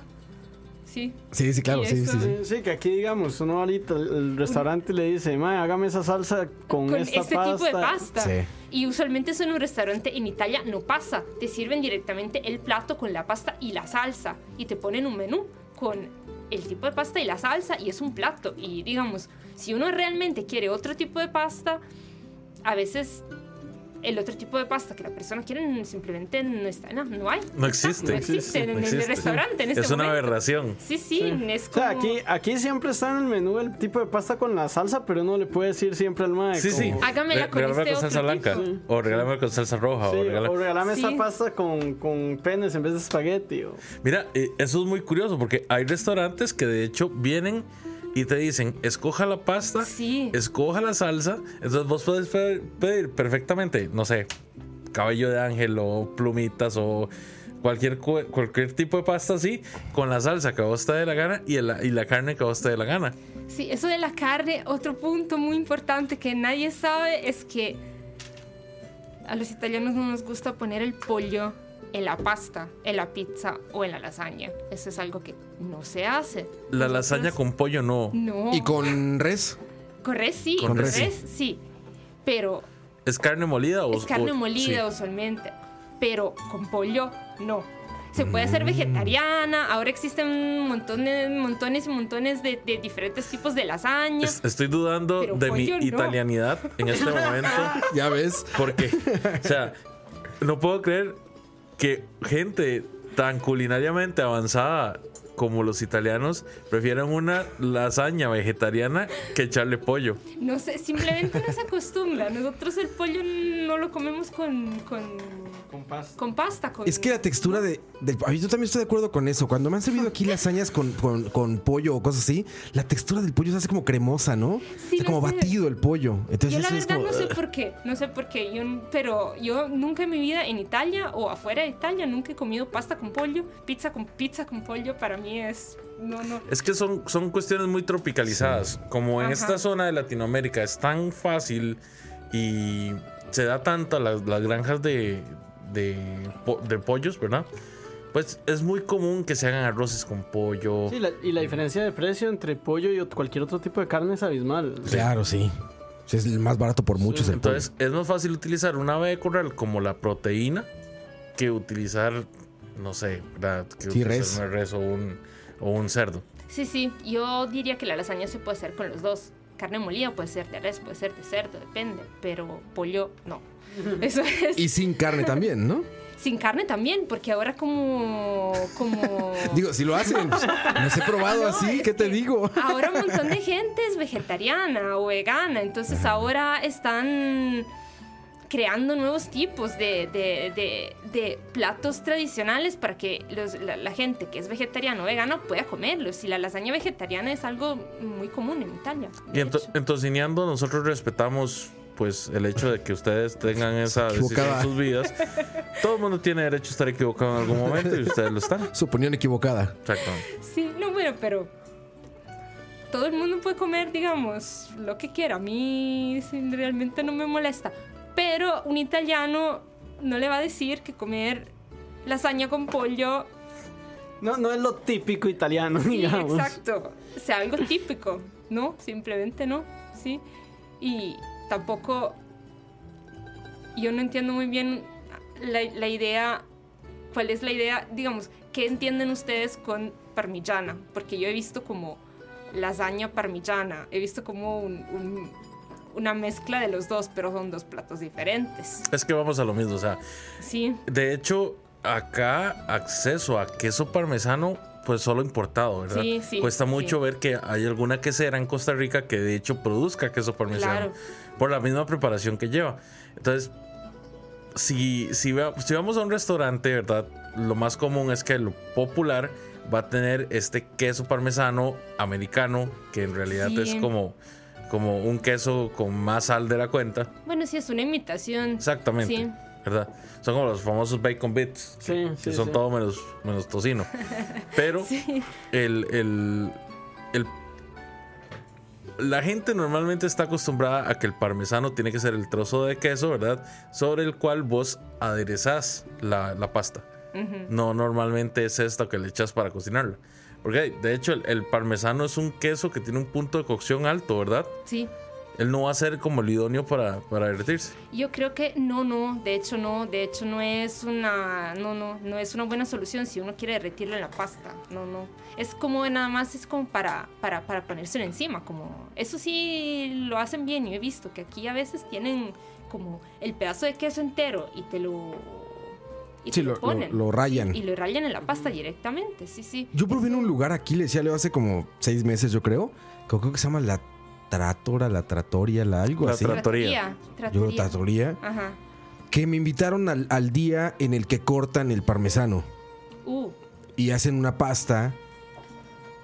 Sí. Sí, sí, claro, sí, sí, sí. Sí, sí, que aquí digamos, uno ahorita el restaurante le dice, "Mae, hágame esa salsa con, Con esta este pasta. tipo de pasta. Sí. Y usualmente eso en un restaurante en Italia no pasa. Te sirven directamente el plato con la pasta y la salsa. Y te ponen un menú con el tipo de pasta y la salsa y es un plato. Y digamos, si uno realmente quiere otro tipo de pasta, a veces el otro tipo de pasta que la persona quiere simplemente no está, no, no hay. No existe. No existe en, No en existe. el restaurante en este Es una momento. aberración. Sí, sí, es O sea, aquí, aquí siempre está en el menú el tipo de pasta con la salsa, pero uno le puede decir siempre al mae. Sí, sí. Hágamela con este con salsa otro blanca. tipo. O regálame con salsa roja. Sí, o regálame- o regálame Sí. esta pasta con, con penes en vez de espagueti. o- Mira, eh, eso es muy curioso porque hay restaurantes que de hecho vienen y te dicen, escoja la pasta, Sí. escoja la salsa. Entonces vos puedes pe- pedir perfectamente, no sé, cabello de ángel o plumitas o cualquier, cu- cualquier tipo de pasta así, con la salsa que vos te dé la gana y, el- y la carne que vos te dé la gana. Sí, eso de la carne, otro punto muy importante que nadie sabe es que a los italianos no nos gusta poner el pollo en la pasta, en la pizza o en la lasaña. Eso es algo que no se hace. La lasaña con pollo no. No. ¿Y con res? Con res sí, Con res res, sí. sí. Pero ¿Es carne molida o es carne o- molida sí. usualmente. Pero con pollo, no. Se puede hacer vegetariana. Ahora existen de, montones y montones de, de diferentes tipos de lasaña. Es- Estoy dudando de mi no. italianidad en este momento. Ya ves. Porque, o sea, no puedo creer que gente tan culinariamente avanzada como los italianos prefieren una lasaña vegetariana que echarle pollo. No sé, simplemente no se acostumbra. Nosotros el pollo no lo comemos con, con, Con pasta. con pasta. Con, Es que la textura de, del a mí Yo también estoy de acuerdo con eso. Cuando me han servido aquí lasañas con, con, con pollo o cosas así, la textura del pollo se hace como cremosa, ¿no? Sí, Está como sé. batido el pollo. Entonces Yo la verdad como, no sé por qué, no sé por qué, yo, pero yo nunca en mi vida en Italia o afuera de Italia nunca he comido pasta con pollo, pizza con pizza con pollo, para mí es, no, no, Es que son, son cuestiones muy tropicalizadas. Como en Ajá. esta zona de Latinoamérica es tan fácil y se da tanto a las, las granjas de, de, po- de pollos, ¿verdad? Pues es muy común que se hagan arroces con pollo. Sí, la- y la diferencia de precio entre pollo y cualquier otro tipo de carne es abismal. Claro, sí. Sí, Es el más barato por muchos pollo. Entonces es más fácil utilizar una ave de corral como la proteína que utilizar, no sé, ¿verdad? Sí, utilizar res. una res o un, o un cerdo. Sí, sí, yo diría que la lasaña se puede hacer con los dos. Carne molida puede ser de res, puede ser de cerdo, depende, pero pollo no. Eso es Y sin carne también, ¿no? sin carne también, porque ahora como como Digo, si lo hacen, pues, los he probado No, así, ¿qué te digo? Ahora un montón de gente es vegetariana o vegana, entonces ahora están creando nuevos tipos de, de- de- de platos tradicionales para que los- la, la gente que es vegetariano o vegano pueda comerlos. Y la lasaña vegetariana es algo muy común en Italia. Y ento- hecho. en Tocineando nosotros respetamos pues el hecho de que ustedes tengan esa decisión en sus vidas. Todo el mundo tiene derecho a estar equivocado en algún momento y ustedes lo están. Su opinión equivocada. Exactamente. Sí, no, bueno, pero todo el mundo puede comer, digamos, lo que quiera. A mí realmente no me molesta. Pero un italiano no le va a decir que comer lasaña con pollo, No, no es lo típico italiano, sí, digamos. exacto, sea algo típico. No, simplemente no, sí. Y tampoco, yo no entiendo muy bien la, la idea, cuál es la idea, digamos, ¿qué entienden ustedes con parmigiana? Porque yo he visto como lasaña parmigiana, he visto como un- un- una mezcla de los dos, pero son dos platos diferentes. Es que vamos a lo mismo, o sea, Sí, de hecho acá acceso a queso parmesano pues solo importado, ¿verdad? Sí, sí, Cuesta sí. mucho ver que hay alguna quesera en Costa Rica que de hecho produzca queso parmesano Claro. por la misma preparación que lleva. Entonces, si, si, si vamos a un restaurante, ¿verdad? Lo más común es que lo popular va a tener este queso parmesano americano, que en realidad es como, como un queso con más sal de la cuenta. bueno, sí, es una imitación. Exactamente. Sí. ¿Verdad? Son como los famosos bacon bits. Sí, que sí, son sí. todo menos, menos tocino. Pero Sí. el, el- el- la gente normalmente está acostumbrada a que el parmesano tiene que ser el trozo de queso, ¿verdad? Sobre el cual vos aderezás la, la pasta. Ujú. No normalmente es esto que le echas para cocinarla. Porque de hecho el, el parmesano es un queso que tiene un punto de cocción alto, ¿verdad? Sí. Él no va a ser como el idóneo para, para derretirse. Yo creo que no, no, de hecho no, de hecho no es una, no, no, no es una buena solución si uno quiere derretirlo en la pasta, no, no. Es como nada más es como para, para, para ponérselo encima, como, eso sí lo hacen bien, yo he visto que aquí a veces tienen como el pedazo de queso entero y te lo, y Sí, te lo- lo ponen. lo- lo rayan. Sí, y lo rayan en la pasta directamente, sí, sí. Yo probé en un lugar aquí, le decía Leo, hace como seis meses, yo creo. que Creo que se llama la Tratora, la Tratoria, la algo La así. Tra- Trattoria. Yo. Tratoria. Ajá. Que me invitaron al, al día en el que cortan el parmesano. Uh, Y hacen una pasta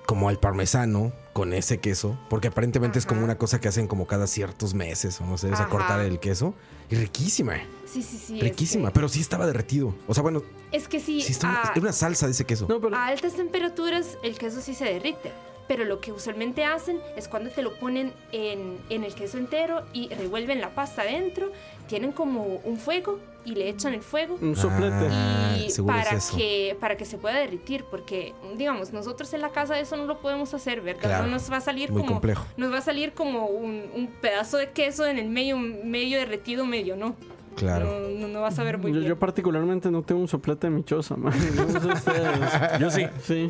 como al parmesano con ese queso. Porque aparentemente es como Ajá. una cosa que hacen como cada ciertos meses o no sé, sea, Ajá. cortar el queso. Y riquísima, sí, sí, sí. riquísima. este, Pero sí estaba derretido. O sea, bueno, es que sí, sí estaba, ah, era una salsa de ese queso. No, pero A altas temperaturas el queso sí se derrite, pero lo que usualmente hacen es cuando te lo ponen en, en el queso entero y revuelven la pasta adentro, tienen como un fuego y le echan el fuego un soplete. Ah, y es para eso. que para que se pueda derritir, porque digamos nosotros en la casa eso no lo podemos hacer, ¿verdad? Claro, no nos va a salir muy como complejo. nos va a salir como un, un pedazo de queso en el medio medio derretido, medio no. Claro. No, no, no vas a ver muy Yo, bien. yo particularmente no tengo un soplete de mi choza, man. Yo no sé ustedes. Yo sí. Sí.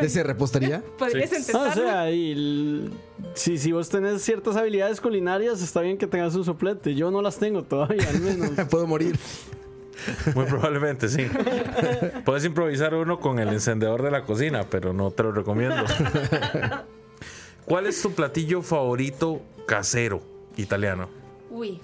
¿De ese repostería? Podrías Sí. Ah, o sea, y el- si, si vos tenés ciertas habilidades culinarias, está bien que tengas un soplete. Yo no las tengo todavía, al menos. Puedo morir. Muy probablemente, sí. Puedes improvisar uno con el encendedor de la cocina, pero no te lo recomiendo. ¿Cuál es tu platillo favorito casero italiano? Uy,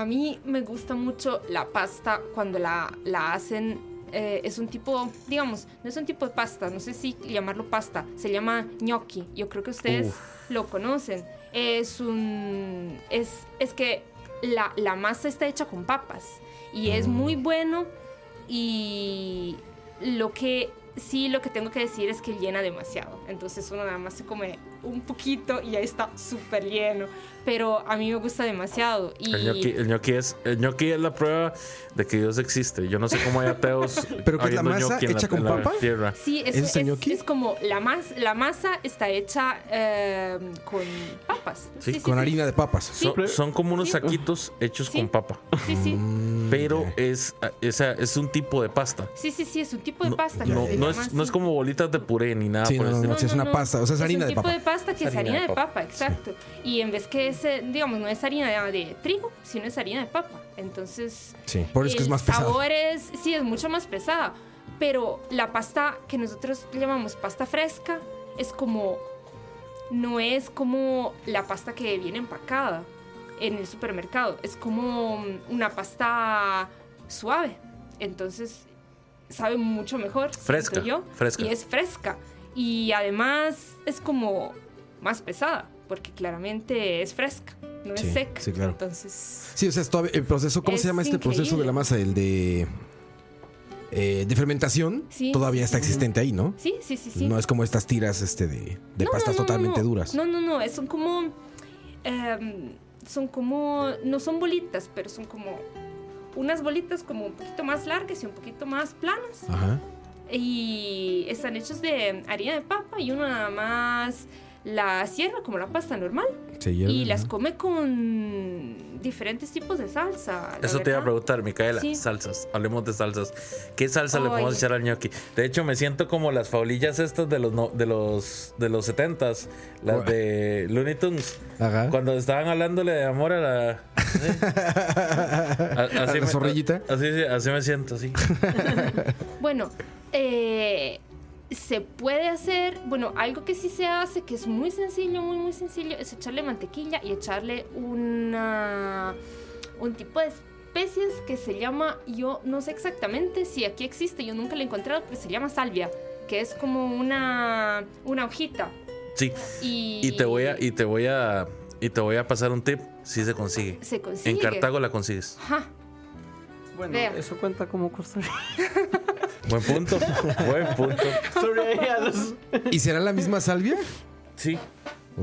a mí me gusta mucho la pasta cuando la, la hacen. eh, es un tipo, digamos, no es un tipo de pasta, no sé si llamarlo pasta, se llama gnocchi. Yo creo que ustedes Uf. lo conocen. Es un. Es, es que la, la masa está hecha con papas y es muy bueno. Y lo que sí, lo que tengo que decir es que llena demasiado. Entonces uno nada más se come un poquito y ya está súper lleno. Pero a mí me gusta demasiado. Y El gnocchi, el gnocchi es, el gnocchi es la prueba de que Dios existe. Yo no sé cómo hay ateos. ¿Pero qué es la masa hecha con papa? tierra. Sí, es, ¿Eso es es, gnocchi? es como la, mas- la masa está hecha eh, con papas. Sí, Con harina de papas. Sí. Son, son como unos Sí. saquitos hechos Sí. con papa. Sí, sí. Mm, Pero es, es un tipo de pasta. Sí, sí, sí, es un tipo de No, pasta. que no, no no es como bolitas de puré ni nada Sí, por no, es una pasta, o sea, es harina de papa. De pasta que es harina, de papa, exacto. Y en vez que es, digamos, no es harina de trigo, sino es harina de papa. Entonces, Sí, por eso es que es el más pesado. sabor es, sí, es mucho más pesada. Pero la pasta que nosotros llamamos pasta fresca es como, no es como la pasta que viene empacada en el supermercado. Es como una pasta suave. Entonces, sabe mucho mejor. Fresca, yo, fresca. Y es fresca. Y además es como más pesada, porque claramente es fresca, no Sí, es seca. sí, claro. Entonces, Sí, o sea, el proceso, ¿cómo se llama este proceso de la masa? El de. eh, de fermentación. Sí, todavía está existente ahí, ¿no? sí, sí, sí, sí. No es como estas tiras este de, de No, pastas no, no, totalmente duras. No, no, no, son como. em, son como. No son bolitas, pero son como. Unas bolitas como un poquito más largas y un poquito más planas. Ajá. Y están hechos de harina de papa y uno nada más la cierra como la pasta normal. Se hierve, y las ¿no? come con diferentes tipos de salsa. la Eso te iba a preguntar, Micaela. Sí. Salsas. Hablemos de salsas. ¿Qué salsa le podemos echar al gnocchi? De hecho, me siento como las faulillas estas de los no- de los de los 70s, las de Looney Tunes. Ajá. Cuando estaban hablándole de amor a la A- ¿A la me- zorrillita? Así, sí, así me siento, así. Bueno, eh, se puede hacer, bueno, algo que sí se hace, que es muy sencillo, muy, muy sencillo, es echarle mantequilla y echarle una, un tipo de especies que se llama, yo no sé exactamente si aquí existe, yo nunca lo he encontrado, pero se llama salvia, que es como una, una hojita. Sí. Y, Y te voy a y te voy a y te voy a pasar un tip si se consigue. Se consigue. En Cartago la consigues. Ajá. Bueno, Vea. eso cuenta como Costa Rica. Buen punto. Buen punto. ¿Y será la misma salvia? Sí.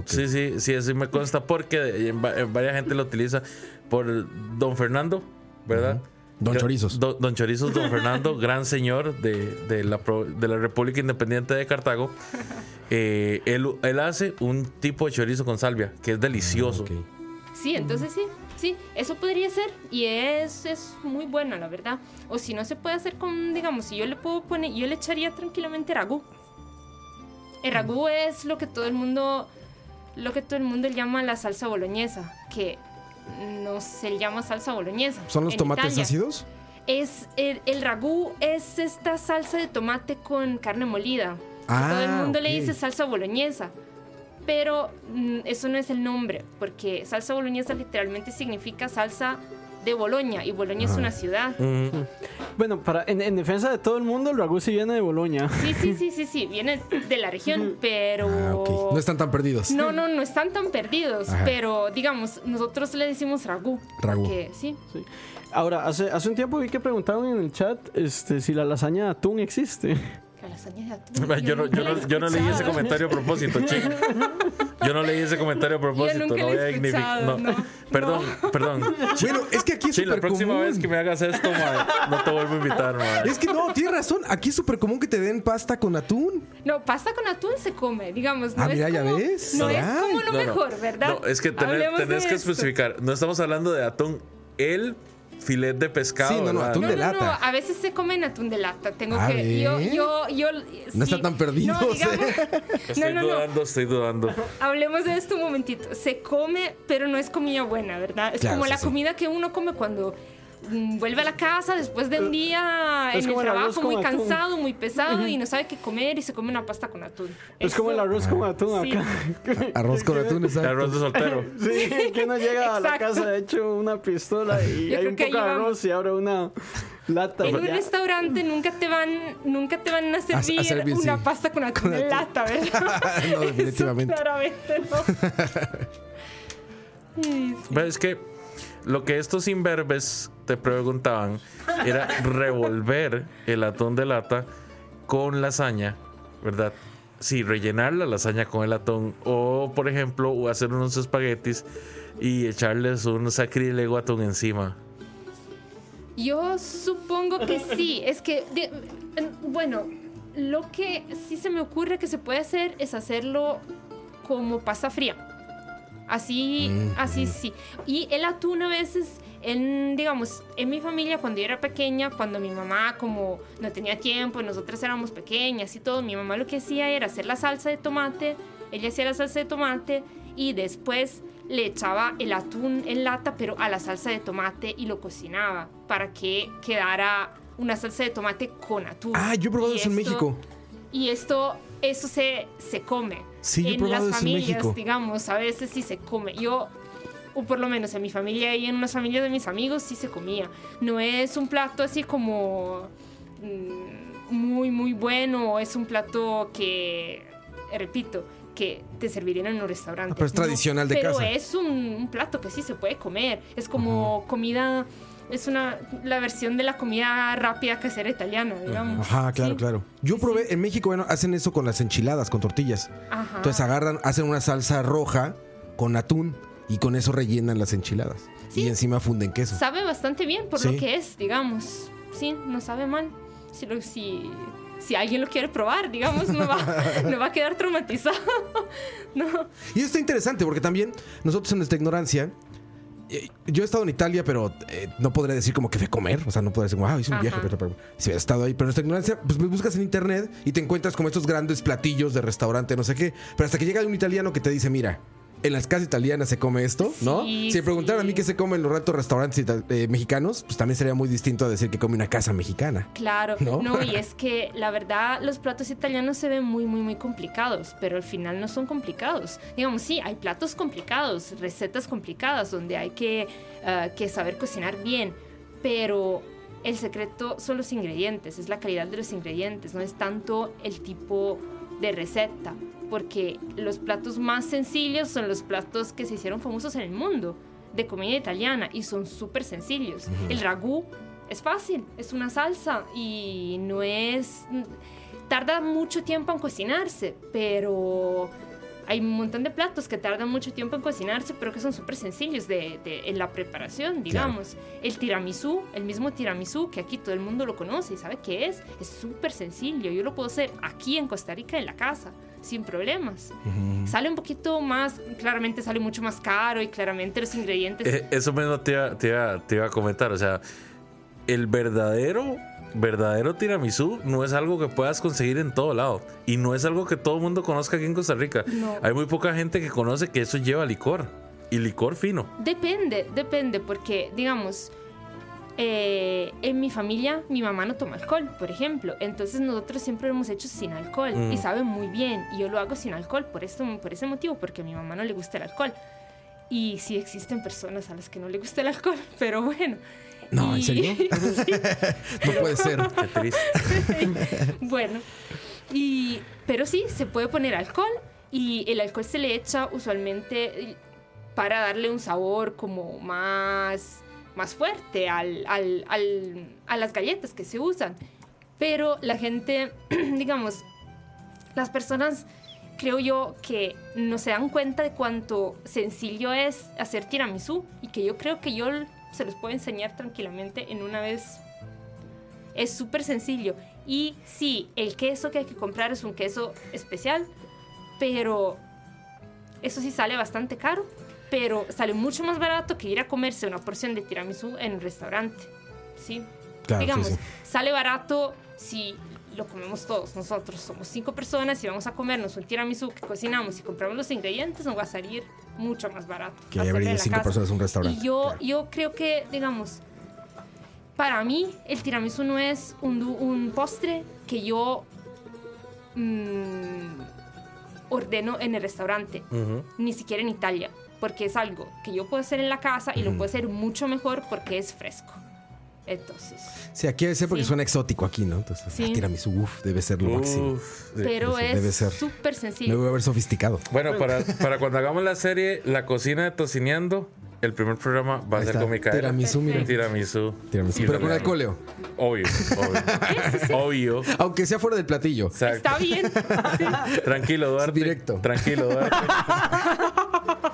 Sí, sí, sí, así me consta porque en, en varias gente lo utiliza por Don Fernando, ¿verdad? Don Chorizos. Don, don Chorizos, Don Fernando, gran señor de, de la, pro- de la República Independiente de Cartago. Eh, él, él hace un tipo de chorizo con salvia que es delicioso. Sí, entonces sí, sí, eso podría ser y es, es muy bueno, la verdad. O si no se puede hacer con, digamos, si yo le puedo poner, yo le echaría tranquilamente ragú. El ragú es lo que todo el mundo, lo que todo el mundo llama la salsa boloñesa, que no se llama salsa boloñesa. ¿Son los en tomates Italia. ácidos? Es el, el ragú es esta salsa de tomate con carne molida. Ah, Todo el mundo le dice salsa boloñesa. Pero mm, eso no es el nombre, porque salsa boloñesa literalmente significa salsa de Boloña y Boloña es una ciudad. Mm, Bueno, para, en, en defensa de todo el mundo, el ragú sí viene de Boloña. Sí, sí, sí, sí, sí, viene de la región, pero... Ah, ok. No están tan perdidos. No, no, no están tan perdidos, Ajá. pero digamos, nosotros le decimos ragú. Ragú. porque sí. Sí. Ahora, hace, hace un tiempo vi que preguntaron en el chat este, si la lasaña de atún existe. La lasaña de atún. Yo no, yo, no, yo no leí ese comentario a propósito, chico. Yo no leí ese comentario a propósito. nunca no lo he voy a dignificar. escuchado, No. no, Perdón, perdón. Bueno, es que aquí es Sí, la próxima común. vez que me hagas esto, mae, no te vuelvo a invitar, mae. Es que no, tienes razón. Aquí es súper común que te den pasta con atún. No, pasta con atún se come, digamos. No Ah, es mira, ya como, ves. No es como lo No, no. mejor, ¿verdad? No, es que tenés, que esto. especificar. No estamos hablando de atún. El filet de pescado. Sí, no, no, atún No, de no, no, lata. a veces se comen atún de lata. Tengo A que. Yo, ver. yo, yo. No están tan perdidos, No, digamos, Estoy no, no, no. dudando, estoy dudando. Hablemos de esto un momentito. Se come, pero no es comida buena, ¿verdad? Es Claro, como sí, la sí. comida que uno come cuando vuelve a la casa después de un día Es en el el trabajo con muy atún. cansado, muy pesado y no sabe qué comer y se come una pasta con atún. Es como el arroz con atún Sí. acá. Arroz con atún, El exacto. arroz de soltero. Sí, que uno llega a la casa, de hecho, una pistola y Yo hay un poco de arroz y abre una lata. En un ya. restaurante nunca te van, nunca te van a servir, servir, una sí. pasta con atún en lata, ¿verdad? No, definitivamente. Eso claramente no. Es que lo que estos imberbes te preguntaban era revolver el atún de lata con lasaña, ¿verdad? Sí, rellenar la lasaña con el atún. O, por ejemplo, hacer unos espaguetis y echarles un sacrílego atún encima. Yo supongo que sí. Es que, bueno, lo que sí se me ocurre que se puede hacer es hacerlo como pasta fría. Así, así sí. Y el atún a veces, en, digamos, en mi familia cuando yo era pequeña, cuando mi mamá como no tenía tiempo, nosotras éramos pequeñas y todo, mi mamá lo que hacía era hacer la salsa de tomate, ella hacía la salsa de tomate y después le echaba el atún en lata, pero a la salsa de tomate y lo cocinaba para que quedara una salsa de tomate con atún. Ah, yo he probado Y eso en esto- México. Y esto, eso se, se come. Sí, en las en familias, digamos, a veces sí se come. Yo, o por lo menos en mi familia y en unas familias de mis amigos sí se comía. No es un plato así como mm, muy, muy bueno. Es un plato que, repito, que te servirían en un restaurante. Ah, pero es tradicional de pero casa. es un, un plato que sí se puede comer. Es como comida... Es una, la versión de la comida rápida casera italiana, digamos. Ajá, claro, Sí. claro. Yo probé, en México, bueno, hacen eso con las enchiladas, con tortillas. Ajá. Entonces agarran, hacen una salsa roja con atún y con eso rellenan las enchiladas. Sí. Y encima funden queso. Sabe bastante bien por Sí. lo que es, digamos. Sí, no sabe mal. Si, lo- si, si alguien lo quiere probar, digamos, no va, no va a quedar traumatizado. no. Y esto está interesante porque también nosotros en nuestra ignorancia, yo he estado en Italia, pero eh, no podré decir como que fui a comer. O sea, no puedo decir, wow, hice un Ajá. viaje, pero, pero sí he estado ahí. Pero nuestra ignorancia, pues buscas en internet y te encuentras como estos grandes platillos de restaurante, no sé qué. Pero hasta que llega un italiano que te dice, mira, en las casas italianas se come esto, ¿no? Sí, si me preguntaran a mí qué se come en los ratos restaurantes eh, mexicanos, pues también sería muy distinto a decir que come una casa mexicana. Claro, ¿No? ¿No? y es que la verdad los platos italianos se ven muy, muy, muy complicados, pero al final no son complicados. Digamos, sí, hay platos complicados, recetas complicadas donde hay que, ah, que saber cocinar bien, pero el secreto son los ingredientes, es la calidad de los ingredientes, no es tanto el tipo de receta, porque los platos más sencillos son los platos que se hicieron famosos en el mundo de comida italiana y son súper sencillos. El ragú es fácil, es una salsa y no es... Tarda mucho tiempo en cocinarse, pero hay un montón de platos que tardan mucho tiempo en cocinarse, pero que son súper sencillos de, de- en la preparación, digamos. El tiramisú, el mismo tiramisú, que aquí todo el mundo lo conoce y sabe qué es, es súper sencillo. Yo lo puedo hacer aquí en Costa Rica, en la casa, sin problemas. Sale un poquito más, claramente sale mucho más caro y claramente los ingredientes... Eh, Eso mismo te iba, te, iba, te iba a comentar. O sea, el verdadero, verdadero tiramisú no es algo que puedas conseguir en todo lado. Y no es algo que todo el mundo conozca aquí en Costa Rica. No. Hay muy poca gente que conoce que eso lleva licor. Y licor fino. Depende, depende, porque, digamos, eh, en mi familia mi mamá no toma alcohol, por ejemplo. Entonces nosotros siempre lo hemos hecho sin alcohol Mm. y sabe muy bien. Y yo lo hago sin alcohol por, esto, por ese motivo, porque a mi mamá no le gusta el alcohol. Y sí existen personas a las que no le gusta el alcohol, pero bueno. No, ¿en Y- serio? No puede ser. Qué triste. bueno, y, pero sí, se puede poner alcohol y el alcohol se le echa usualmente para darle un sabor como más, más fuerte al, al- al- a las galletas que se usan. Pero la gente, digamos, las personas creo yo que no se dan cuenta de cuánto sencillo es hacer tiramisú y que yo creo que yo se los puedo enseñar tranquilamente en una vez es súper sencillo. Y sí, el queso que hay que comprar es un queso especial, pero eso sí sale bastante caro. Pero sale mucho más barato que ir a comerse una porción de tiramisú en un restaurante. Sí. Claro, sí, Digamos, sí. sale barato si lo comemos todos. Nosotros somos cinco personas y vamos a comernos un tiramisú que cocinamos y compramos los ingredientes, nos va a salir mucho más barato. Que en la cinco casa. personas un restaurante. Y yo, claro. yo creo que, digamos, para mí el tiramisú no es un, un postre que yo mm, ordeno en el restaurante, Ujú. ni siquiera en Italia, porque es algo que yo puedo hacer en la casa y lo puedo hacer mucho mejor porque es fresco. Entonces, Sí, aquí debe ser porque Sí. suena exótico aquí, ¿no? Entonces, Sí. ah, tiramisú, uf, debe ser lo máximo. Uf, sí. pero debe es ser. súper Me sencillo. voy a ver sofisticado. Bueno, para, para cuando hagamos la serie La cocina de Tocineando, el primer programa va a ser está. con Micaela. Tiramisú, mira. Tiramisú. Tiramisú. Pero con alcohol, Leo. Obvio, obvio. Obvio. Aunque sea fuera del platillo. Exacto. Está bien. Tranquilo, Duarte. Directo. Tranquilo, Duarte.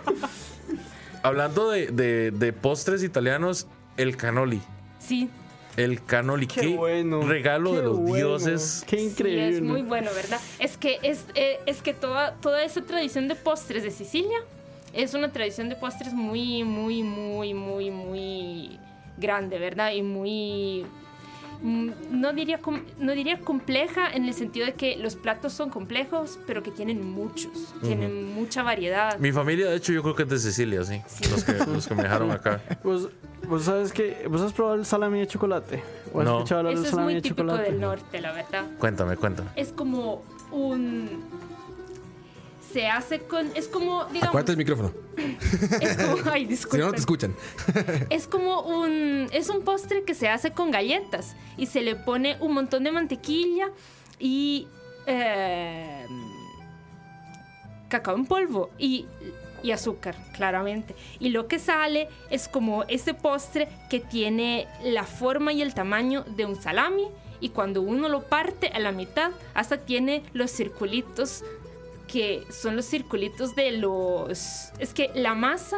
Hablando de, de- de postres italianos, el canoli. Sí, El canoli. Qué Qué, bueno. regalo qué de los bueno, dioses. Qué Sí, increíble. es muy bueno, ¿verdad? Es que, es, eh, es que toda, toda esa tradición de postres de Sicilia es una tradición de postres muy, muy, muy, muy, muy grande, ¿verdad? Y muy... mm, No diría, no diría compleja en el sentido de que los platos son complejos, pero que tienen muchos, tienen mucha variedad. Mi familia, de hecho, yo creo que es de Sicilia, sí. Los, que, los que me dejaron acá. ¿Vos, vos sabes que ¿Vos has probado el salami de chocolate? ¿O has No. escuchado hablar Eso del es salami muy de típico chocolate? del norte, la verdad. Cuéntame, cuéntame. Es como un... Se hace con... Es como, digamos... Acuérdate el micrófono. Es como, ay, Si disculpen. no, no te escuchan. Es como un, es un postre que se hace con galletas y se le pone un montón de mantequilla y eh, cacao en polvo y, y azúcar, claramente. Y lo que sale es como este postre que tiene la forma y el tamaño de un salami y cuando uno lo parte a la mitad hasta tiene los circulitos que son los circulitos de los... Es que la masa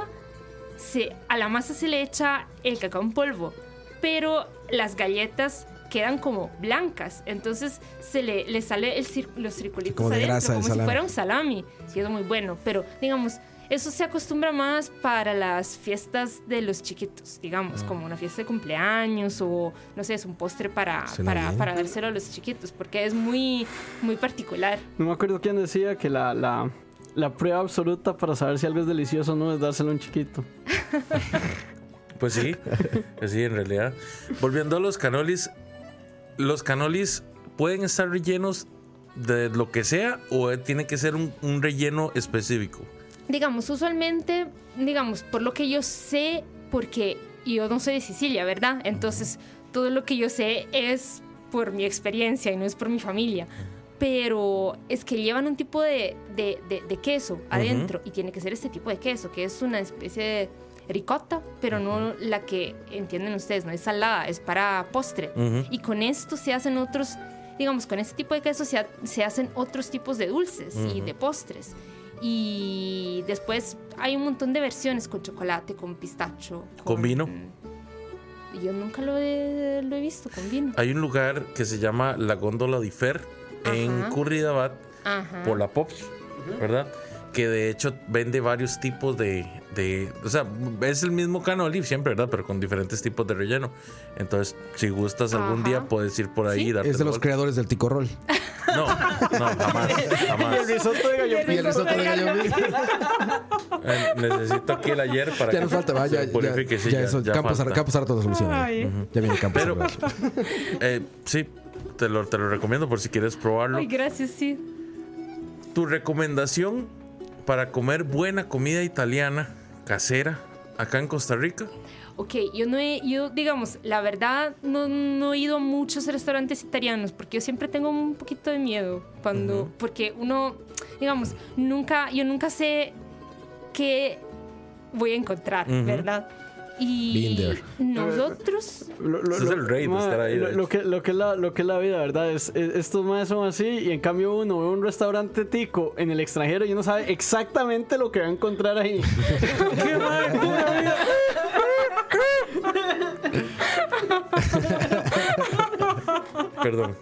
se, a la masa se le echa el cacao en polvo, pero las galletas quedan como blancas, entonces se le, le sale el los circulitos Como de adentro, grasa como si fuera un salami, y es muy bueno, pero digamos, eso se acostumbra más para las fiestas de los chiquitos, digamos, como una fiesta de cumpleaños o no sé, es un postre para, para, para dárselo a los chiquitos, porque es muy, muy particular. No me acuerdo quién decía que la, la, la prueba absoluta para saber si algo es delicioso o no es dárselo a un chiquito. Pues sí, pues sí, en realidad. Volviendo a los canolis, los canolis pueden estar rellenos de lo que sea o tiene que ser un, un relleno específico. Digamos, usualmente, digamos, por lo que yo sé, porque yo no soy de Sicilia, ¿verdad? Entonces, todo lo que yo sé es por mi experiencia y no es por mi familia. Pero es que llevan un tipo de, de- de- de queso adentro y tiene que ser este tipo de queso, que es una especie de ricota, pero no la que entienden ustedes, no es salada, es para postre. Ujú. Y con esto se hacen otros, digamos, con este tipo de queso se, ha- se hacen otros tipos de dulces y de postres. Y después hay un montón de versiones con chocolate, con pistacho. ¿Con vino? Yo nunca lo he, lo he visto con vino. Hay un lugar que se llama La Góndola di Fer en. Curridabat Ajá. por la Pops, ¿verdad? Que de hecho vende varios tipos de, de- O sea, es el mismo canoli siempre, ¿verdad? Pero con diferentes tipos de relleno. Entonces, si gustas algún Ajá. día, puedes ir por ahí Sí. y darte Es de los vuelta. creadores del ticorrol. No, no, jamás, jamás. risotto de gallo Y el risotto de gallo. Eh, necesito aquí el ayer para Ya que nos falta, ya, ya, sí, ya ya- eso, ya Campos, falta. Campos Harto solución. Ya viene Campos Pero-. Eh, sí, te lo, te lo recomiendo por si quieres probarlo. Ay, gracias, sí. Tu recomendación para comer buena comida italiana casera acá en Costa Rica. Ok, yo no he, yo digamos, la verdad no, no he ido a muchos restaurantes italianos porque yo siempre tengo un poquito de miedo cuando, porque uno, digamos, nunca, yo nunca sé qué voy a encontrar. ¿verdad? Y nosotros, Lo, es el rey de estar ahí, Lo, que, lo, que es la, lo que es la vida, ¿verdad? Es, es- estos más son así y en cambio uno ve un restaurante tico en el extranjero y uno sabe exactamente lo que va a encontrar ahí. ¡Qué madre, pura vida! Perdón.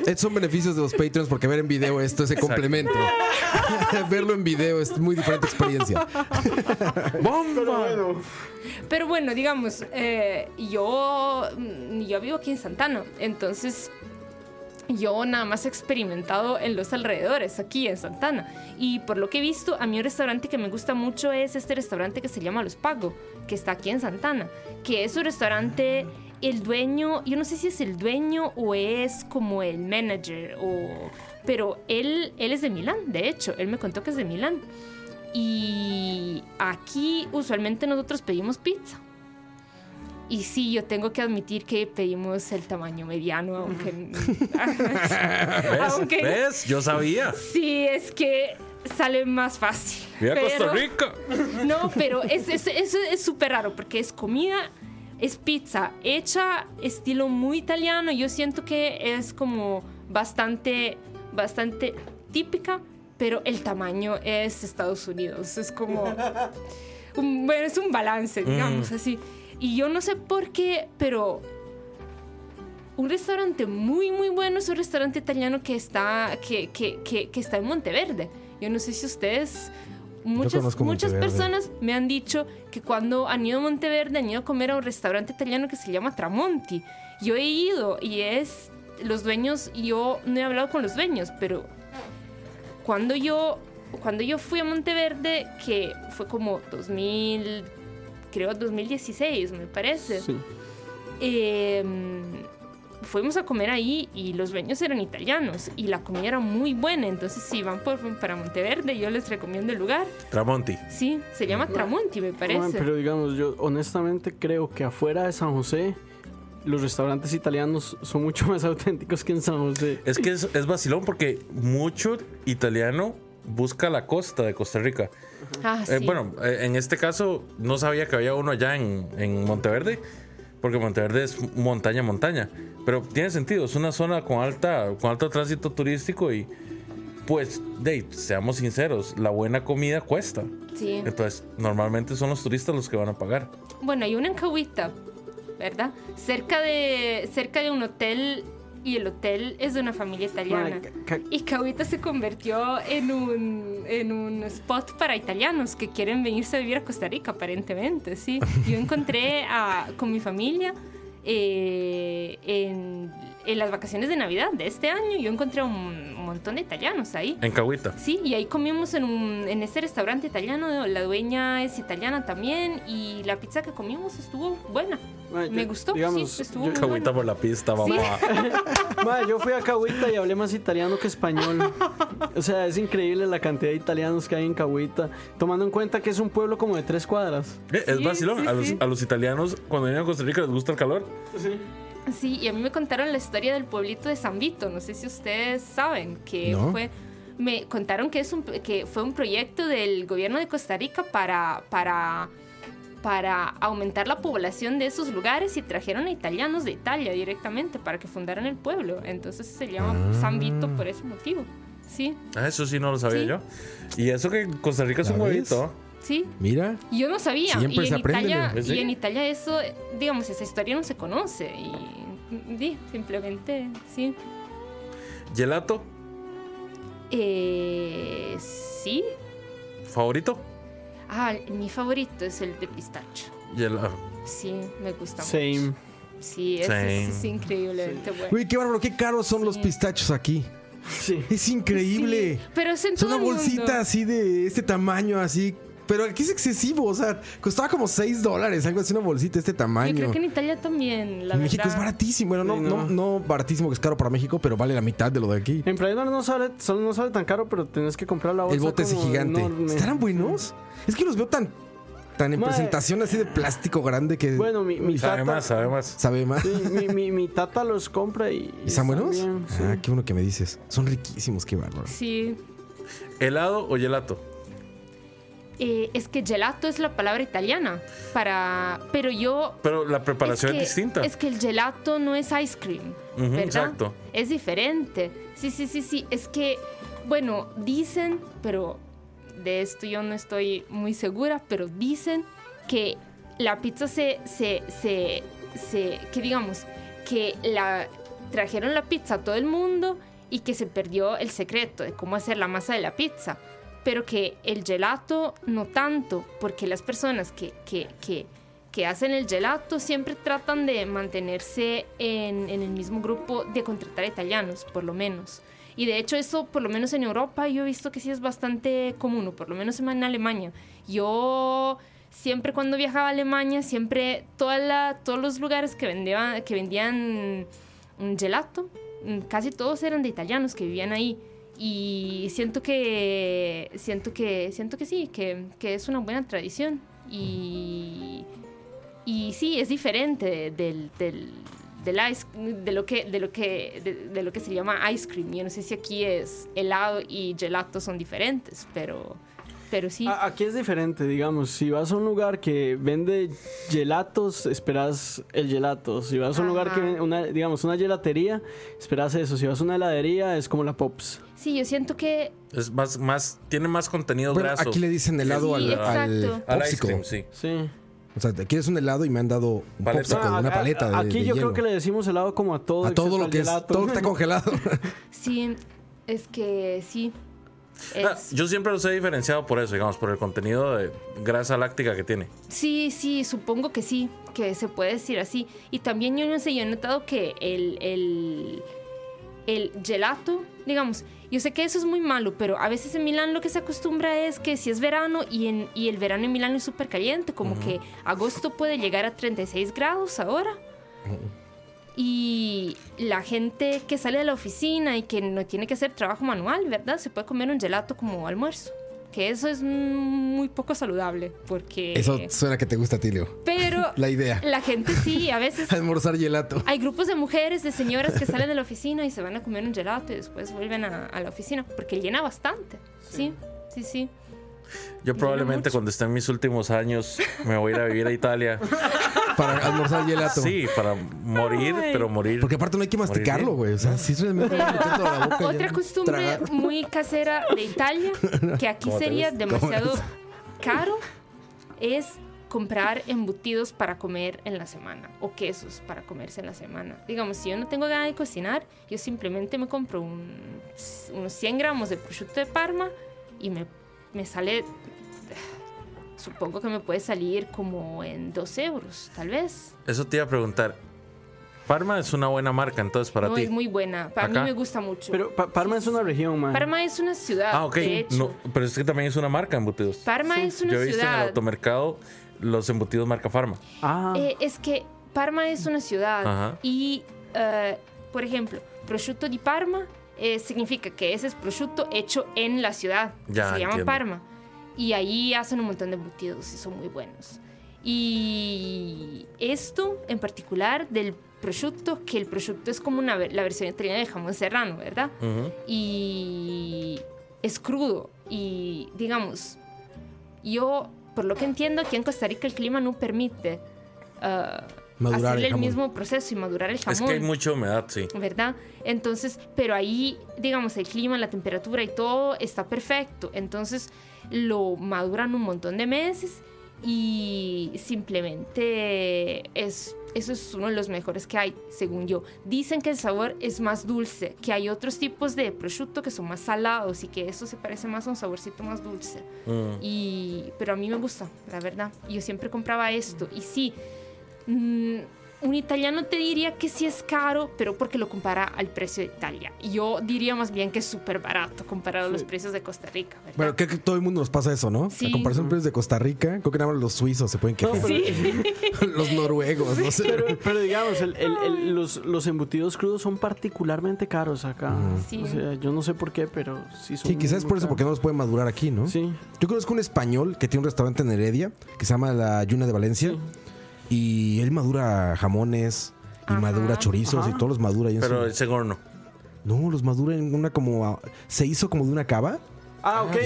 Estos son beneficios de los Patreons porque ver en video esto es el complemento. Verlo en video es muy diferente experiencia. pero bueno, digamos, eh, yo, mm, yo vivo aquí en Santana, entonces yo nada más he experimentado en los alrededores, aquí en Santana. Y por lo que he visto, a mí un restaurante que me gusta mucho es este restaurante que se llama Los Pago, que está aquí en Santana, que es un restaurante, el dueño, yo no sé si es el dueño o es como el manager, o, pero él, él es de Milán, de hecho, él me contó que es de Milán. Y aquí usualmente nosotros pedimos pizza. Y sí, yo tengo que admitir que pedimos el tamaño mediano, aunque... ¿Ves? aunque- ¿Ves? Yo sabía. Sí, es que sale más fácil. Mira pero- Costa Rica. No, pero es es- es- es súper raro porque es comida, es pizza hecha estilo muy italiano. Yo siento que es como bastante, bastante típica, pero el tamaño es Estados Unidos. Es como... un- bueno, es un balance, digamos así. Y yo no sé por qué, pero un restaurante muy, muy bueno es un restaurante italiano que está, que, que, que, que está en Monteverde. Yo no sé si ustedes, muchas, muchas personas me han dicho que cuando han ido a Monteverde han ido a comer a un restaurante italiano que se llama Tramonti. Yo he ido y es, los dueños, yo no he hablado con los dueños, pero cuando yo, cuando yo fui a Monteverde, que fue como 2000, creo 2016, me parece. Sí. Eh, fuimos a comer ahí y los dueños eran italianos y la comida era muy buena. Entonces, si van por, para Monteverde, yo les recomiendo el lugar. Tramonti. Sí, se llama Tramonti, me Man, parece. pero digamos, yo honestamente creo que afuera de San José, los restaurantes italianos son mucho más auténticos que en San José. Es que es, es vacilón porque mucho italiano busca la costa de Costa Rica. Ah, Eh, sí. bueno, eh, en este caso no sabía que había uno allá en, en Monteverde, porque Monteverde es montaña, montaña. Pero tiene sentido, es una zona con alta, con alto tránsito turístico y pues, Dave, seamos sinceros, la buena comida cuesta. Sí. Entonces, normalmente son los turistas los que van a pagar. Bueno, hay una en Cahuita, ¿verdad? Cerca de, cerca de un hotel y el hotel es de una familia italiana. Y Cahuita se convirtió en un, en un spot para italianos que quieren venirse a vivir a Costa Rica, aparentemente, sí. Yo encontré a- con mi familia eh, en, en las vacaciones de Navidad de este año, yo encontré un montón de italianos ahí. En Cahuita. Sí, y ahí comimos en, un, en este restaurante italiano, la dueña es italiana también, y la pizza que comimos estuvo buena. man, Me yo- gustó, digamos, sí, estuvo yo- muy Cahuita bueno. por la pista, Sí. papá. man, yo fui a Cahuita y hablé más italiano que español. O sea, es increíble la cantidad de italianos que hay en Cahuita, tomando en cuenta que es un pueblo como de tres cuadras. Eh, Es Sí, vacilón. sí, a, los, sí. a los italianos, cuando vienen a Costa Rica, les gusta el calor. Sí, y a mí me contaron la historia del pueblito de San Vito, no sé si ustedes saben, que No. fue... Me contaron que, es un, que fue un proyecto del gobierno de Costa Rica para, para, para aumentar la población de esos lugares y trajeron a italianos de Italia directamente para que fundaran el pueblo. Entonces se llama San Vito por ese motivo. Sí, Ah, eso sí no lo sabía Sí. yo. Y eso que Costa Rica es ¿Ya un huevito. Sí. Mira. Yo no sabía. Siempre y, se en aprende, Italia. Sí. y en Italia eso, digamos, esa historia no se conoce. Y di, simplemente, sí. Gelato, Eh, sí. favorito. Ah, mi favorito es el de pistacho. Gelato. Sí, me gusta mucho. Same. Sí, es, es increíblemente bueno. Uy, qué bárbaro, qué caros son los pistachos aquí. Sí. Es increíble. Sí, pero es en Es todo una el mundo. bolsita así de este tamaño, así. Pero aquí es excesivo, o sea, costaba como 6 dólares, algo así, una bolsita de este Yo tamaño. creo que en Italia también, la en México es baratísimo. Bueno, no, Sí, no. no. No, baratísimo, que es caro para México, pero vale la mitad de lo de aquí. En Norte no sale, solo no sale tan caro, pero tenés que comprar la bolsa. El bote ese como gigante. enorme. ¿Estarán buenos? Es que los veo tan, tan en presentación así de plástico grande que Bueno, mi, mi Sabe tata. más, sabe más. sabe más. Sí, mi, mi, mi tata los compra y. ¿Y están buenos? bien, sí. Ah, qué bueno que me dices. Son riquísimos, qué bárbaro. Sí. ¿Helado o gelato? Eh, es que gelato es la palabra italiana para... Pero yo... Pero la preparación es, que- distinta. Es que el gelato no es ice cream, ¿verdad? exacto. Es diferente. Sí, sí, sí, sí. Es que, bueno, dicen, pero de esto yo no estoy muy segura, pero dicen que la pizza se, se, se, se que digamos, que la trajeron la pizza a todo el mundo y que se perdió el secreto de cómo hacer la masa de la pizza. Pero que el gelato no tanto, porque las personas que, que, que, que hacen el gelato siempre tratan de mantenerse en, en el mismo grupo de contratar italianos, por lo menos. Y de hecho eso, por lo menos en Europa, yo he visto que sí es bastante común, o por lo menos en Alemania. Yo siempre cuando viajaba a Alemania, siempre toda la, todos los lugares que vendían, que vendían mm, gelato, casi todos eran de italianos que vivían ahí. Y siento que, siento que, siento que sí, que, que es una buena tradición. Y, y sí, es diferente del, del, del ice, de lo que, de lo que, de, de lo que se llama ice cream. Yo no sé si aquí es helado y gelato son diferentes, pero, pero sí. A- Aquí es diferente, digamos. Si vas a un lugar que vende gelatos, esperas el gelato. Si vas a un lugar que vende, una, digamos, una gelatería, esperas eso. Si vas a una heladería, es como la Pops. Sí, yo siento que Es más, más, tiene más contenido Bueno, graso. aquí le dicen helado Sí, al, al ice cream, sí. Sí. O sea, te quieres un helado y me han dado un Paleta. popsicle, Ah, una a- paleta de, a- Aquí de yo hielo. creo que le decimos helado como a todo. a todo lo que es, todo está congelado. sí, es que sí. Es- yo siempre los he diferenciado por eso, digamos, por el contenido de grasa láctica que tiene. Sí, sí, supongo que sí, que se puede decir así. Y también yo no sé, yo he notado que el, el, el gelato, digamos, yo sé que eso es muy malo, pero a veces en Milán lo que se acostumbra es que si es verano y, en, y el verano en Milán es súper caliente, como que agosto puede llegar a 36 grados ahora. Y la gente que sale de la oficina y que no tiene que hacer trabajo manual, ¿verdad? Se puede comer un gelato como almuerzo. Que eso es muy poco saludable, porque... Eso suena que te gusta a ti, Leo. Pero La idea. la gente sí, a veces Almorzar gelato. hay grupos de mujeres, de señoras que salen de la oficina y se van a comer un gelato y después vuelven a, a la oficina, porque llena bastante. Sí, sí, sí. Yo probablemente cuando esté en mis últimos años me voy a ir a vivir a Italia. Para almorzar gelato. Sí, para morir, pero morir. Porque aparte no hay que masticarlo, güey. O sea, sí es realmente la boca Otra costumbre tragar. muy casera de Italia, que aquí ¿Cómo te sería demasiado ¿Cómo caro, es comprar embutidos para comer en la semana o quesos para comerse en la semana. Digamos, si yo no tengo ganas de cocinar, yo simplemente me compro un- unos 100 gramos de prosciutto de Parma y me, me sale, supongo que me puede salir como en 2 euros, tal vez. Eso te iba a preguntar. Parma es una buena marca entonces para no ti. es muy buena, para Acá. mí me gusta mucho. Pero Pa- Parma Sí, es una región, man. Parma es una ciudad, Ah, ok. de hecho. No, pero es que también es una marca embutidos. Parma es una Yo he visto en el ciudad. automercado los embutidos marca Farma. Ah, Eh, es que Parma es una ciudad Ajá. y, eh, por ejemplo, prosciutto di Parma eh, significa que ese es prosciutto hecho en la ciudad. Ya, se llama entiendo. Parma. Y ahí hacen un montón de embutidos y son muy buenos. Y esto en particular del prosciutto, que el prosciutto es como una, la versión italiana del jamón serrano, ¿verdad? Y es crudo. Y digamos, yo, por lo que entiendo, aquí en Costa Rica el clima no permite ah, Madurar el hacerle el, jamón. mismo proceso y madurar el jamón. Es que hay mucha humedad, sí. ¿verdad? Entonces, pero ahí, digamos, el clima, la temperatura y todo está perfecto. Entonces, lo maduran un montón de meses y simplemente es, eso es uno de los mejores que hay, según yo. Dicen que el sabor es más dulce, que hay otros tipos de prosciutto que son más salados y que eso se parece más a un saborcito más dulce. Mm. Y, pero a mí me gusta, la verdad. Yo siempre compraba esto. Y sí, mm, un italiano te diría que sí es caro, pero porque lo compara al precio de Italia. Y Yo diría más bien que es súper barato comparado a los precios de Costa Rica, ¿verdad? Bueno, creo que todo el mundo nos pasa eso, ¿no? Sí. A comparación de precios de Costa Rica, creo que nada más los suizos se pueden no, quejar. pero, los noruegos, no sé. pero, pero digamos, el- el- el- los, los embutidos crudos son particularmente caros acá. Sí. O sea, yo no sé por qué, pero sí son. Sí, quizás por eso, porque no los pueden madurar aquí, ¿no? Sí. Yo conozco un español que tiene un restaurante en Heredia que se llama La Yuna de Valencia. Y él madura jamones y Ajá. madura chorizos Ajá. y todos los madura. en Pero su- ese horno. No, los madura en una como... Se hizo como de una cava. Ah, ok,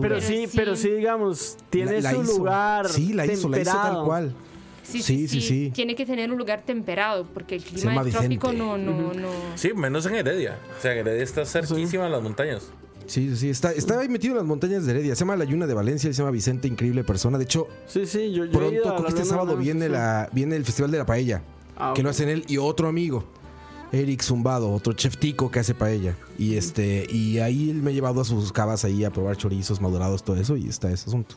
pero, sí, pero sí, digamos, tiene La- la su hizo. lugar. Sí, la hizo, la hizo tal cual. Sí, Sí, sí, sí. Tiene que tener un lugar temperado porque el clima del trópico no, no, no. Sí, menos en Heredia. O sea, Heredia está cerquísima de las montañas. Sí, sí. Está, está ahí metido en las montañas de Heredia. Se llama La Yuna de Valencia. Él se llama Vicente, increíble persona. De hecho, Sí, sí, yo, yo he ido pronto, creo que este sábado Blanca, viene, sí. la, viene el Festival de la Paella. Ah, que lo ok. hacen él y otro amigo. Eric Zumbado, otro chef tico que hace paella. Y este, y ahí él me ha llevado a sus cavas ahí a probar chorizos madurados, todo eso, y está ese asunto.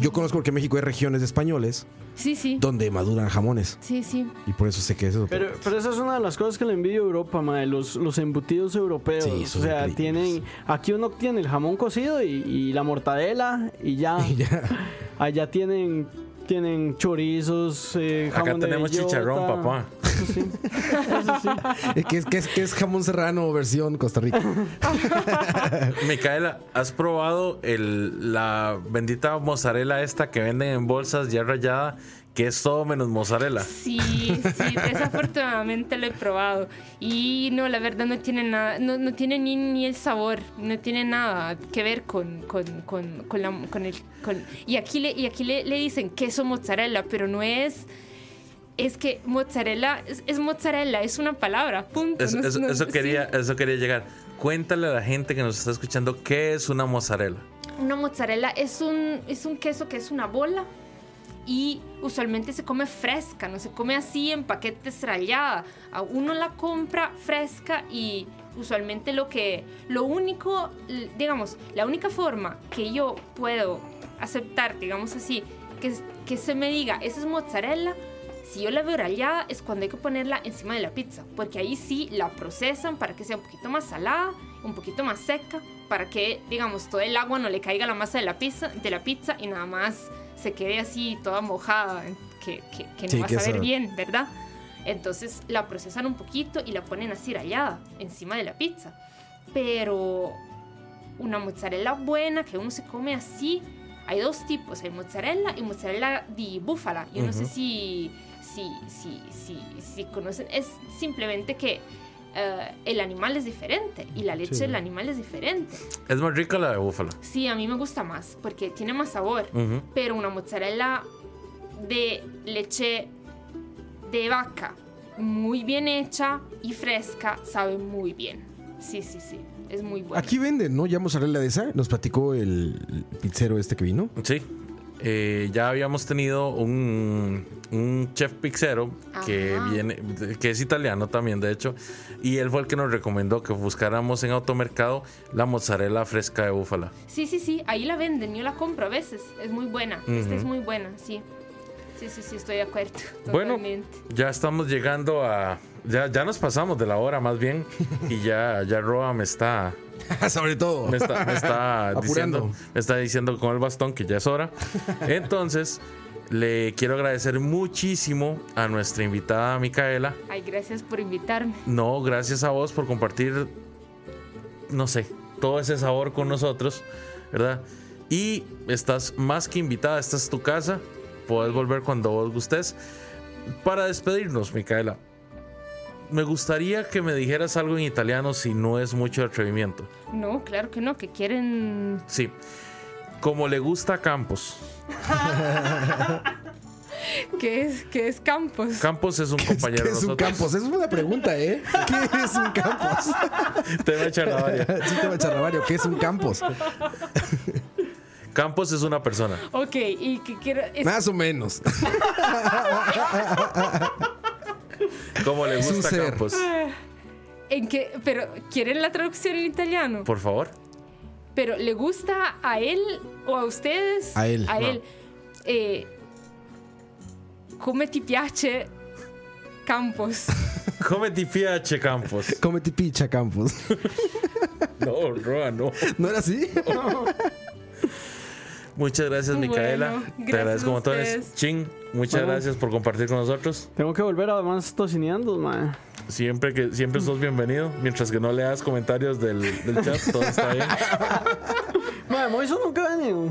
Yo conozco porque en México hay regiones de españoles Sí, sí. donde maduran jamones. Sí, sí. Y por eso sé que eso. Pero, pero esa es una de las cosas que le envidio a Europa, mae, los, los embutidos europeos. Sí, o sea, increíbles. tienen. Aquí uno tiene el jamón cocido y, y la mortadela y ya. Y ya. Allá tienen tienen chorizos, eh, Acá jamón de tenemos bellota. chicharrón, papá. Eso sí. Eso sí. Que es jamón serrano versión Costa Rica. Micaela, ¿has probado el, la bendita mozzarella esta que venden en bolsas ya rayada? Que es todo menos mozzarella. Sí, sí, desafortunadamente lo he probado. Y no, la verdad no tiene nada, no, no tiene ni, ni el sabor, no tiene nada que ver con, con, con, con la, el... Y aquí, le, y aquí le, le dicen queso mozzarella, pero no es... Es que mozzarella es, es mozzarella, es una palabra, punto. Eso, No- eso- no- eso sí. quería, eso quería llegar. Cuéntale a la gente que nos está escuchando qué es una mozzarella. Una mozzarella es un, es un queso que es una bola y usualmente se come fresca, no se come así en paquetes rallada. A uno la compra fresca y usualmente lo que, lo único, digamos, la única forma que yo puedo aceptar, digamos así, que, que se me diga, esa es mozzarella, si yo la veo rallada es cuando hay que ponerla encima de la pizza, porque ahí sí la procesan para que sea un poquito más salada, un poquito más seca, para que, digamos, todo el agua no le caiga a la masa de la pizza, de la pizza y nada más se quede así toda mojada, que, que, que no Sí, va a saber bien, ¿verdad? Entonces la procesan un poquito y la ponen así rallada encima de la pizza. Pero una mozzarella buena que uno se come así, hay dos tipos, hay mozzarella y mozzarella di búfala. Yo no sé si, si, si, si, si conocen, es simplemente que eh, el animal es diferente y la leche Sí. del animal es diferente. Es más rica la de búfalo. Sí, a mí me gusta más porque tiene más sabor, Ujú. pero una mozzarella de leche de vaca muy bien hecha y fresca sabe muy bien. Sí, sí, sí, es muy buena. Aquí venden, ¿no? Ya mozzarella de esa. Nos platicó el, el pizzero este que vino. Sí. Eh, ya habíamos tenido un, un chef pizzero que viene, que es italiano también, de hecho, y él fue el que nos recomendó que buscáramos en automercado la mozzarella fresca de búfala. Sí, sí, sí, ahí la venden, yo la compro a veces, es muy buena, esta es muy buena, sí. Sí, sí, sí, estoy de acuerdo. Bueno, ya estamos llegando a. Ya, ya nos pasamos de la hora más bien. Y ya, ya Roa me está. Sobre todo. Me está, me está diciendo. Me está diciendo con el bastón que ya es hora. Entonces, le quiero agradecer muchísimo a nuestra invitada Micaela. Ay, gracias por invitarme. No, gracias a vos por compartir. No sé, todo ese sabor con nosotros, ¿verdad? Y estás más que invitada, esta es tu casa. Puedes volver cuando vos gustes. Para despedirnos, Micaela, me gustaría que me dijeras algo en italiano si no es mucho atrevimiento. No, claro que no, que quieren... Sí. Como le gusta a Campos. ¿Qué es, qué es Campos? Campos es un ¿Qué compañero de es un nosotros. campos? Esa es una pregunta, ¿eh? ¿Qué es un campos? Te va a echar la varia. sí, te va a echar la varia. ¿Qué es un campos? Campos es una persona. Ok, y que quiero... es- Más o menos. Como le gusta. Campos. ¿En qué? Pero, ¿quieren la traducción en italiano? Por favor. Pero, ¿le gusta a él o a ustedes? A él. A No. él. Eh, come ti piace Campos? Come ti piace Campos. Cómete picha, campos. No, Roa, no. ¿No era así? Muchas gracias, Bueno, Micaela. gracias Te agradezco ustedes. Ching, muchas Bueno. gracias por compartir con nosotros. Tengo que volver además tocineando, mae. Siempre que siempre sos bienvenido. Mientras que no leas comentarios del, del chat, todo está bien. Mae, Moiso nunca ha venido.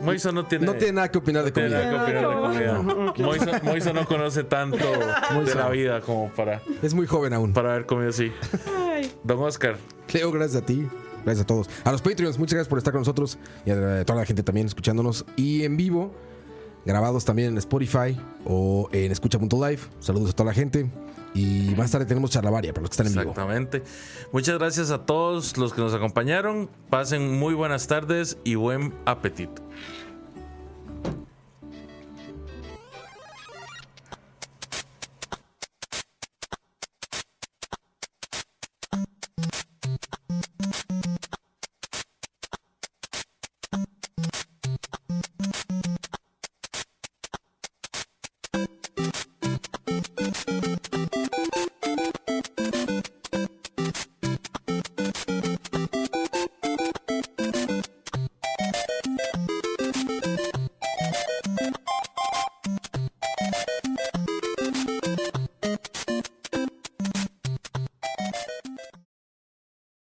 Moiso no tiene, No tiene nada que opinar de tiene comida. nada que opinar de comida. Moiso, Moiso no conoce tanto de la vida como para, Es muy joven aún. para haber comido así. Don Oscar, Leo, gracias a ti. Gracias a todos. A los Patreons, muchas gracias por estar con nosotros. Y a toda la gente también escuchándonos. Y en vivo, grabados también en Spotify o en escucha.live. Saludos a toda la gente. Y más tarde tenemos charlavaria para los que están en vivo. exactamente. Muchas gracias a todos los que nos acompañaron. Pasen muy buenas tardes y buen apetito.